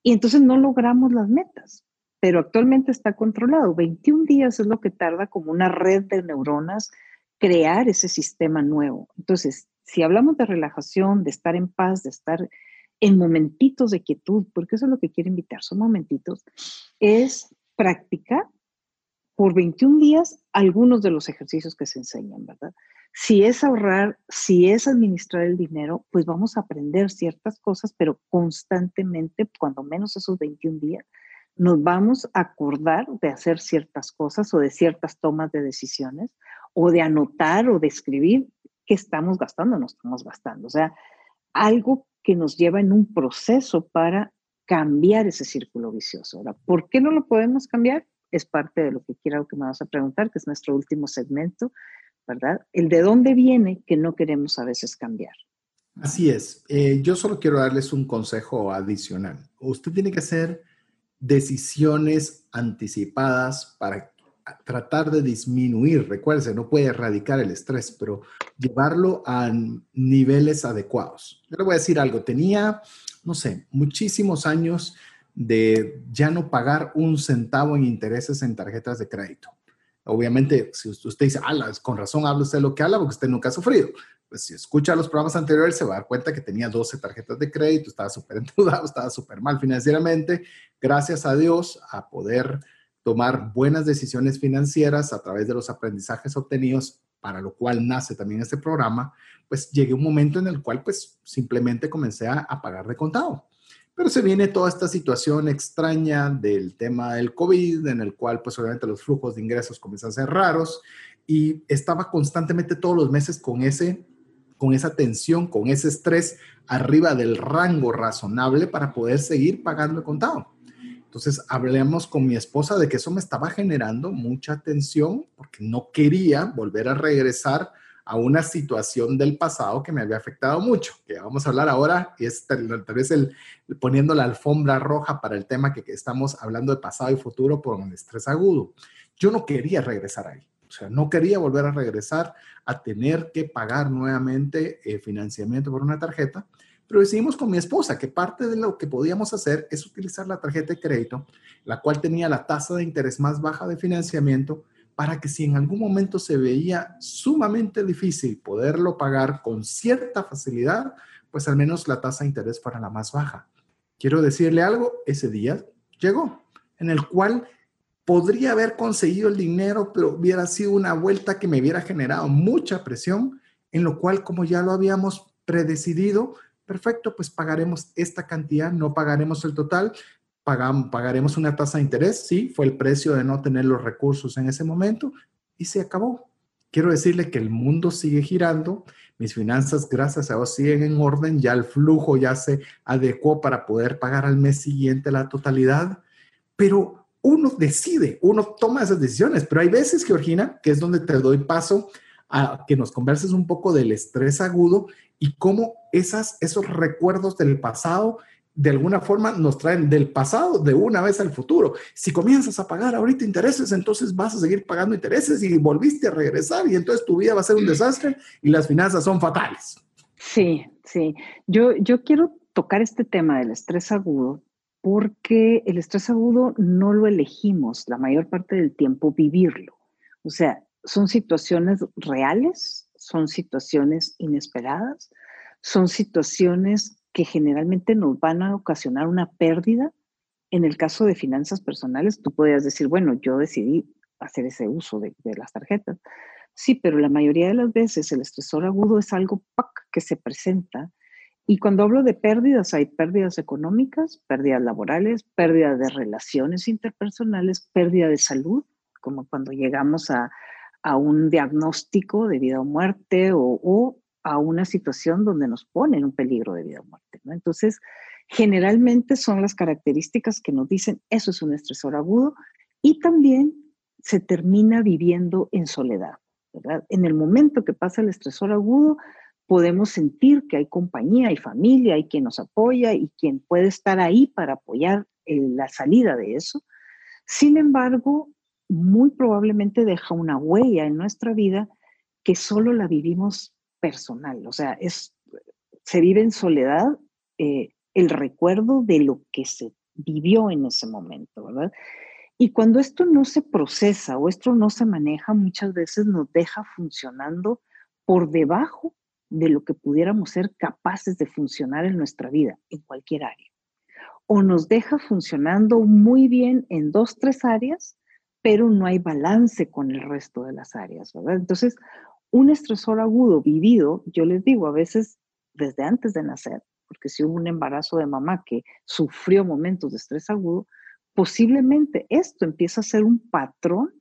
y entonces no logramos las metas, pero actualmente está controlado. 21 días es lo que tarda como una red de neuronas crear ese sistema nuevo. Entonces, si hablamos de relajación, de estar en paz, de estar en momentitos de quietud, porque eso es lo que quiero invitar, son momentitos, es practicar por 21 días algunos de los ejercicios que se enseñan, ¿verdad? Si es ahorrar, si es administrar el dinero, pues vamos a aprender ciertas cosas, pero constantemente, cuando menos esos 21 días, nos vamos a acordar de hacer ciertas cosas o de ciertas tomas de decisiones o de anotar o de escribir qué estamos gastando, no estamos gastando. O sea, algo que nos lleva en un proceso para cambiar ese círculo vicioso. ¿por qué no lo podemos cambiar? Es parte de lo que quiero que me vas a preguntar, que es nuestro último segmento, ¿verdad? El de dónde viene que no queremos a veces cambiar. Así es. Eh, yo solo quiero darles un consejo adicional. Usted tiene que hacer decisiones anticipadas para tratar de disminuir, recuerde, no puede erradicar el estrés, pero llevarlo a niveles adecuados. Yo le voy a decir algo, tenía, no sé, muchísimos años de ya no pagar un centavo en intereses en tarjetas de crédito. Obviamente, si usted dice, con razón habla usted lo que habla porque usted nunca ha sufrido. Pues si escucha los programas anteriores se va a dar cuenta que tenía 12 tarjetas de crédito, estaba súper endeudado, estaba súper mal financieramente. Gracias a Dios a poder tomar buenas decisiones financieras a través de los aprendizajes obtenidos, para lo cual nace también este programa, pues llegué un momento en el cual pues simplemente comencé a, pagar de contado. Pero se viene toda esta situación extraña del tema del COVID, en el cual pues obviamente los flujos de ingresos comienzan a ser raros y estaba constantemente todos los meses con ese con esa tensión, con ese estrés arriba del rango razonable para poder seguir pagando el contado. Entonces hablamos con mi esposa de que eso me estaba generando mucha tensión porque no quería volver a regresar a una situación del pasado que me había afectado mucho, que vamos a hablar ahora, y es tal, vez el, poniendo la alfombra roja para el tema que, que estamos hablando de pasado y futuro por un estrés agudo. Yo no quería regresar ahí. O sea, no quería volver a regresar a tener que pagar nuevamente eh, financiamiento por una tarjeta, pero decidimos con mi esposa que parte de lo que podíamos hacer es utilizar la tarjeta de crédito, la cual tenía la tasa de interés más baja de financiamiento, para que si en algún momento se veía sumamente difícil poderlo pagar con cierta facilidad, pues al menos la tasa de interés fuera la más baja. Quiero decirle algo, ese día llegó, en el cual podría haber conseguido el dinero, pero hubiera sido una vuelta que me hubiera generado mucha presión, en lo cual, como ya lo habíamos predecidido, perfecto, pues pagaremos esta cantidad, no pagaremos el total, pagamos, pagaremos una tasa de interés, sí, fue el precio de no tener los recursos en ese momento y se acabó. Quiero decirle que el mundo sigue girando, mis finanzas, gracias a Dios, siguen en orden, ya el flujo ya se adecuó para poder pagar al mes siguiente la totalidad, pero uno decide, uno toma esas decisiones, pero hay veces, Georgina, que es donde te doy paso a que nos converses un poco del estrés agudo y cómo esas, esos recuerdos del pasado de alguna forma nos traen del pasado de una vez al futuro. Si comienzas a pagar ahorita intereses, entonces vas a seguir pagando intereses y volviste a regresar y entonces tu vida va a ser un desastre y las finanzas son fatales. Sí, sí. Yo, yo quiero tocar este tema del estrés agudo porque el estrés agudo no lo elegimos la mayor parte del tiempo vivirlo. O sea, son situaciones reales, son situaciones inesperadas, son situaciones que generalmente nos van a ocasionar una pérdida. En el caso de finanzas personales, tú podrías decir, bueno, yo decidí hacer ese uso de, las tarjetas. Sí, pero la mayoría de las veces el estresor agudo es algo que se presenta y cuando hablo de pérdidas, hay pérdidas económicas, pérdidas laborales, pérdida de relaciones interpersonales, pérdida de salud, como cuando llegamos a, un diagnóstico de vida o muerte o, a una situación donde nos ponen un peligro de vida o muerte. Entonces, generalmente son las características que nos dicen eso es un estresor agudo y también se termina viviendo en soledad. En el momento que pasa el estresor agudo, podemos sentir que hay compañía, hay familia, hay quien nos apoya y quien puede estar ahí para apoyar la salida de eso. Sin embargo, muy probablemente deja una huella en nuestra vida que solo la vivimos personal, o sea, se vive en soledad eh, el recuerdo de lo que se vivió en ese momento, ¿verdad? Y cuando esto no se procesa o esto no se maneja, muchas veces nos deja funcionando por debajo de lo que pudiéramos ser capaces de funcionar en nuestra vida, en cualquier área. O nos deja funcionando muy bien en dos, tres áreas, pero no hay balance con el resto de las áreas, ¿verdad? Entonces, un estresor agudo vivido, yo les digo, a veces desde antes de nacer, porque si hubo un embarazo de mamá que sufrió momentos de estrés agudo, posiblemente esto empieza a ser un patrón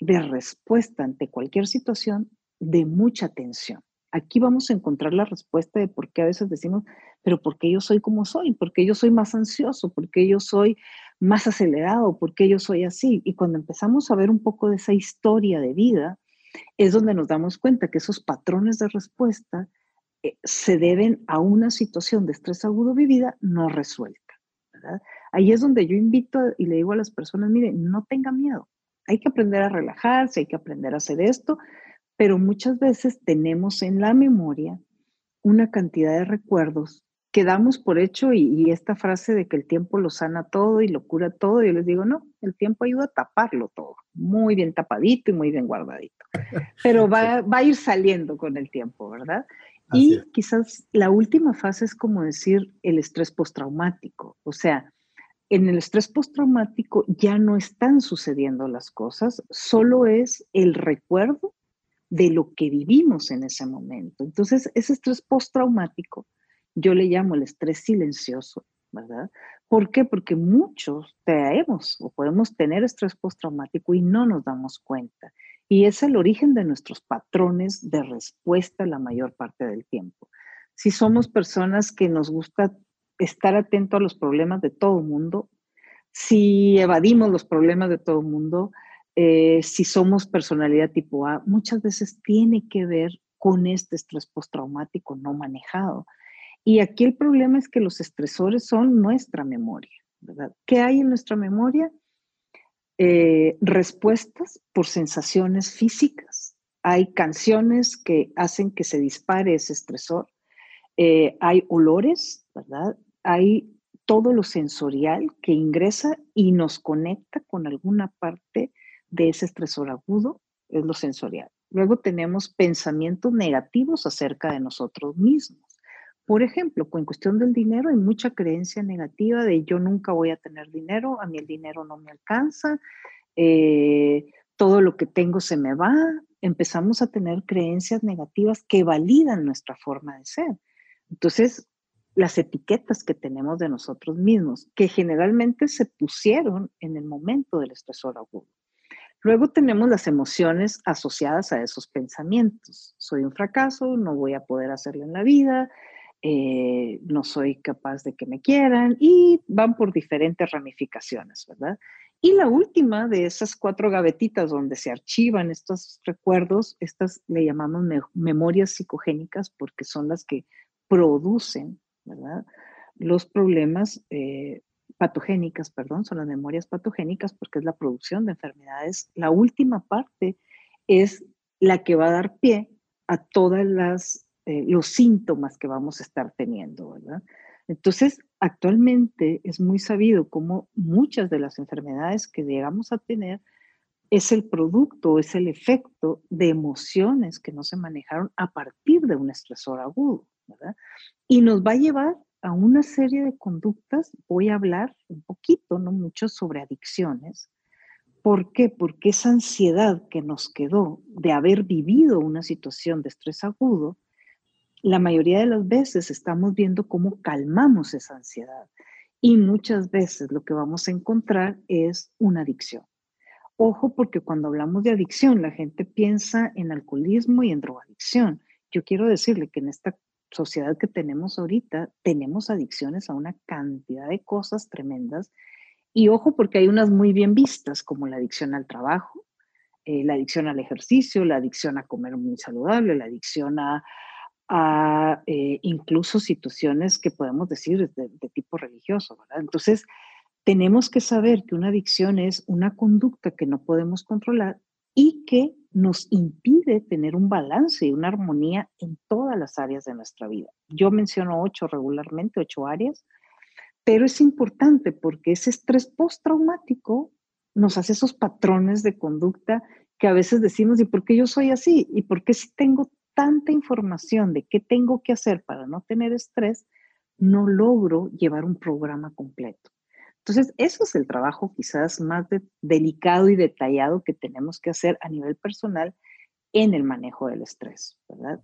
de respuesta ante cualquier situación de mucha tensión aquí vamos a encontrar la respuesta de por qué a veces decimos, pero ¿por qué yo soy como soy? ¿Por qué yo soy más ansioso? ¿Por qué yo soy más acelerado? ¿Por qué yo soy así? Y cuando empezamos a ver un poco de esa historia de vida, es donde nos damos cuenta que esos patrones de respuesta eh, se deben a una situación de estrés agudo vivida no resuelta. Ahí es donde yo invito y le digo a las personas, miren, no tengan miedo, hay que aprender a relajarse, hay que aprender a hacer esto, pero muchas veces tenemos en la memoria una cantidad de recuerdos que damos por hecho y, esta frase de que el tiempo lo sana todo y lo cura todo, yo les digo, no, el tiempo ayuda a taparlo todo, muy bien tapadito y muy bien guardadito, pero va, va a ir saliendo con el tiempo, ¿verdad? y quizás la última fase es como decir el estrés postraumático, o sea, en el estrés postraumático ya no están sucediendo las cosas, solo es el recuerdo de lo que vivimos en ese momento. Entonces, ese estrés postraumático, yo le llamo el estrés silencioso, ¿verdad? ¿Por qué? Porque muchos traemos o podemos tener estrés postraumático y no nos damos cuenta. y es el origen de nuestros patrones de respuesta la mayor parte del tiempo. Si somos personas que nos gusta estar atento a los problemas de todo el mundo, si evadimos los problemas de todo el mundo, eh, si somos personalidad tipo A, muchas veces tiene que ver con este estrés postraumático no manejado. Y aquí el problema es que los estresores son nuestra memoria. ¿Qué hay en nuestra memoria? Eh, respuestas por sensaciones físicas. Hay canciones que hacen que se dispare ese estresor. Eh, hay olores, ¿verdad? Hay todo lo sensorial que ingresa y nos conecta con alguna parte de ese estresor agudo, es lo sensorial. Luego tenemos pensamientos negativos acerca de nosotros mismos. Por ejemplo, con cuestión del dinero hay mucha creencia negativa de yo nunca voy a tener dinero, a mí el dinero no me alcanza, eh, todo lo que tengo se me va. Empezamos a tener creencias negativas que validan nuestra forma de ser. Entonces, las etiquetas que tenemos de nosotros mismos, que generalmente se pusieron en el momento del estresor agudo. Luego tenemos las emociones asociadas a esos pensamientos. Soy un fracaso, no voy a poder hacerlo en la vida, eh, no soy capaz de que me quieran y van por diferentes ramificaciones, ¿verdad? Y la última de esas cuatro gavetitas donde se archivan estos recuerdos, estas le llamamos memorias psicogénicas porque son las que producen, ¿verdad? Los problemas eh, patogénicas, perdón, son las memorias patogénicas porque es la producción de enfermedades. La última parte es la que va a dar pie a todas las eh, los síntomas que vamos a estar teniendo, ¿verdad? Entonces, actualmente es muy sabido cómo muchas de las enfermedades que llegamos a tener es el producto, es el efecto de emociones que no se manejaron a partir de un estresor agudo, ¿verdad? Y nos va a llevar a una serie de conductas. Voy a hablar un poquito, no mucho, sobre adicciones. ¿Por qué? Porque esa ansiedad que nos quedó de haber vivido una situación de estrés agudo, la mayoría de las veces estamos viendo cómo calmamos esa ansiedad y muchas veces lo que vamos a encontrar es una adicción. Ojo porque cuando hablamos de adicción la gente piensa en alcoholismo y en drogadicción. Yo quiero decirle que en esta sociedad que tenemos ahorita tenemos adicciones a una cantidad de cosas tremendas y ojo porque hay unas muy bien vistas como la adicción al trabajo, eh, la adicción al ejercicio, la adicción a comer muy saludable, la adicción a, a eh, incluso situaciones que podemos decir de, tipo religioso. Entonces, tenemos que saber que una adicción es una conducta que no podemos controlar y que nos impide tener un balance y una armonía en todas las áreas de nuestra vida. Yo menciono ocho regularmente, ocho áreas, pero es importante porque ese estrés postraumático nos hace esos patrones de conducta que a veces decimos, ¿y por qué yo soy así? ¿Y por qué si tengo tanta información de qué tengo que hacer para no tener estrés, no logro llevar un programa completo. Entonces, eso es el trabajo quizás más delicado y detallado que tenemos que hacer a nivel personal en el manejo del estrés, ¿verdad?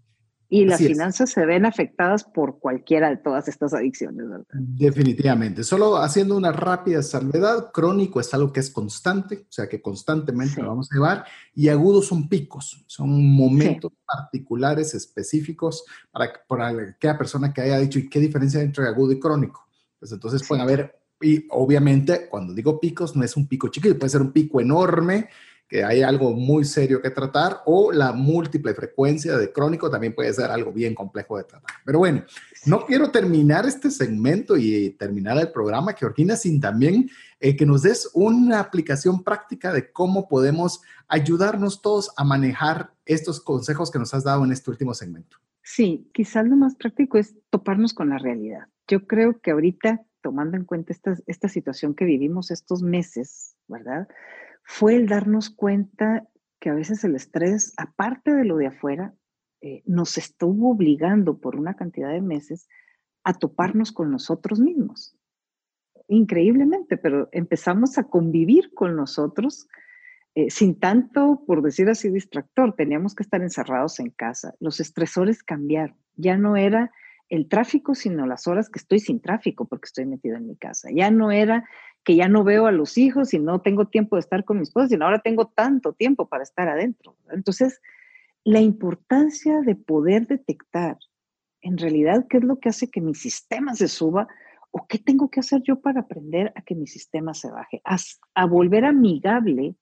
Y las finanzas se ven afectadas por cualquiera de todas estas adicciones, ¿verdad? Definitivamente. Solo haciendo una rápida salvedad, crónico es algo que es constante, o sea que constantemente lo vamos a llevar, y agudos son picos, son momentos particulares, específicos para, para aquella persona que haya dicho, ¿y qué diferencia hay entre agudo y crónico? Pues entonces pueden haber, y obviamente cuando digo picos, no es un pico chiquito, puede ser un pico enorme que hay algo muy serio que tratar, o la múltiple frecuencia de crónico también puede ser algo bien complejo de tratar. Pero bueno, no quiero terminar este segmento y terminar el programa, Georgina, sin también eh, que nos des una aplicación práctica de cómo podemos ayudarnos todos a manejar estos consejos que nos has dado en este último segmento. Sí, quizás lo más práctico es toparnos con la realidad. Yo creo que ahorita, tomando en cuenta esta, esta situación que vivimos estos meses, ¿verdad? Fue el darnos cuenta que a veces el estrés, aparte de lo de afuera, eh, nos estuvo obligando por una cantidad de meses a toparnos con nosotros mismos. Increíblemente, pero empezamos a convivir con nosotros eh, sin tanto, por decir así, distractor. Teníamos que estar encerrados en casa. Los estresores cambiaron. Ya no era el tráfico, sino las horas que estoy sin tráfico porque estoy metido en mi casa. Ya no era que ya no veo a los hijos y no tengo tiempo de estar con mis esposa, sino ahora tengo tanto tiempo para estar adentro. Entonces, la importancia de poder detectar en realidad qué es lo que hace que mi sistema se suba o qué tengo que hacer yo para aprender a que mi sistema se baje, a, a volver amigable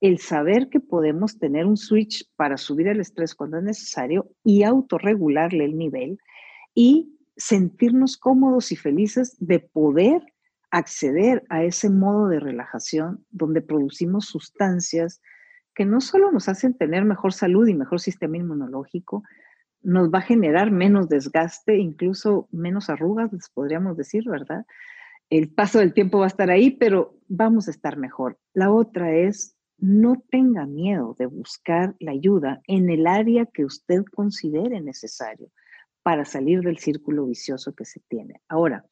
el saber que podemos tener un switch para subir el estrés cuando es necesario y autorregularle el nivel y sentirnos cómodos y felices de poder acceder a ese modo de relajación donde producimos sustancias que no solo nos hacen tener mejor salud y mejor sistema inmunológico, nos va a generar menos desgaste, incluso menos arrugas, podríamos decir, ¿verdad? El paso del tiempo va a estar ahí, pero vamos a estar mejor. La otra es, no tenga miedo de buscar la ayuda en el área que usted considere necesario para salir del círculo vicioso que se tiene. Ahora,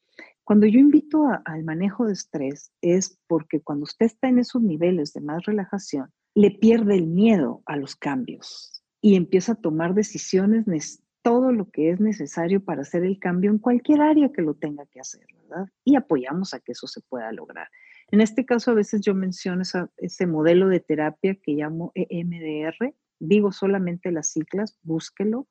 cuando yo invito al manejo de estrés es porque cuando usted está en esos niveles de más relajación, le pierde el miedo a los cambios y empieza a tomar decisiones, todo lo que es necesario para hacer el cambio en cualquier área que lo tenga que hacer, ¿verdad? Y apoyamos a que eso se pueda lograr. En este caso, a veces yo menciono ese modelo de terapia que llamo EMDR, digo solamente las siglas, búsquelo,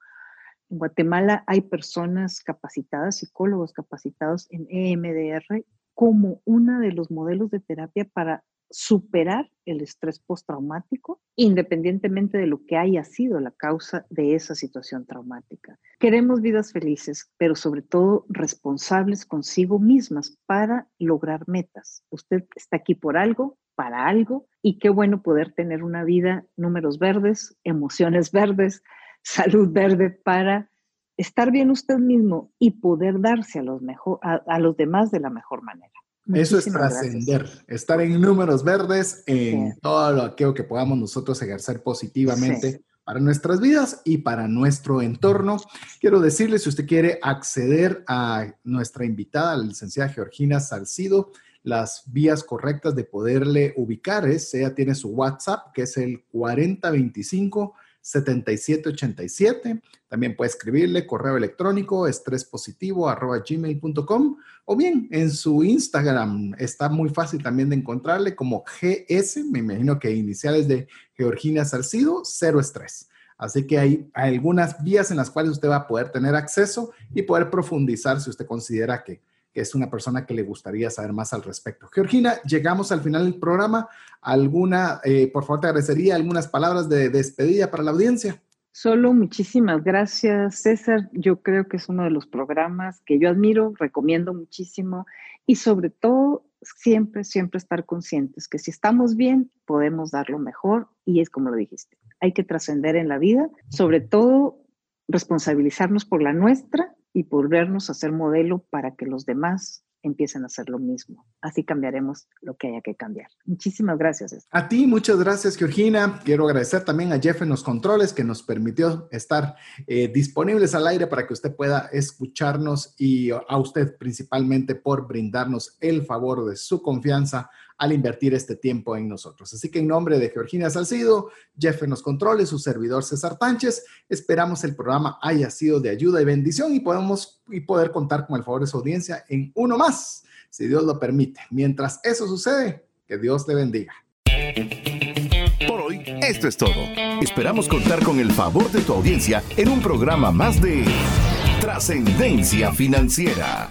en Guatemala hay personas capacitadas, psicólogos capacitados en EMDR como uno de los modelos de terapia para superar el estrés postraumático, independientemente de lo que haya sido la causa de esa situación traumática. Queremos vidas felices, pero sobre todo responsables consigo mismas para lograr metas. Usted está aquí por algo, para algo, y qué bueno poder tener una vida, números verdes, emociones verdes, salud verde para estar bien usted mismo y poder darse a los, mejor, a, los demás de la mejor manera. Eso es trascender, estar en números verdes en todo lo aquello que podamos nosotros ejercer positivamente para nuestras vidas y para nuestro entorno. Quiero decirle, si usted quiere acceder a nuestra invitada, la licenciada Georgina Salcido, las vías correctas de poderle ubicar es, ella tiene su WhatsApp, que es el 4025 7787. También puede escribirle correo electrónico gmail.com o bien en su Instagram. Está muy fácil también de encontrarle como GS, me imagino que iniciales de Georgina Salcido, cero estrés. Así que hay algunas vías en las cuales usted va a poder tener acceso y poder profundizar si usted considera que que es una persona que le gustaría saber más al respecto. Georgina, llegamos al final del programa. ¿Alguna, eh, por favor, te agradecería algunas palabras de despedida para la audiencia? Solo muchísimas gracias, César. Yo creo que es uno de los programas que yo admiro, recomiendo muchísimo y sobre todo siempre, siempre estar conscientes que si estamos bien, podemos dar lo mejor y es como lo dijiste. Hay que trascender en la vida, sobre todo responsabilizarnos por la nuestra y volvernos a ser modelo para que los demás empiecen a hacer lo mismo. Así cambiaremos lo que haya que cambiar. Muchísimas gracias. A ti, muchas gracias, Georgina. Quiero agradecer también a Jeff en los controles que nos permitió estar eh, disponibles al aire para que usted pueda escucharnos y a usted principalmente por brindarnos el favor de su confianza al invertir este tiempo en nosotros. Así que en nombre de Georgina Salcido, Jeff en los controles, su servidor César Tánchez, esperamos el programa haya sido de ayuda y bendición y podemos y poder contar con el favor de su audiencia en uno más, si Dios lo permite. Mientras eso sucede, que Dios te bendiga. Por hoy, esto es todo. Esperamos contar con el favor de tu audiencia en un programa más de Trascendencia Financiera.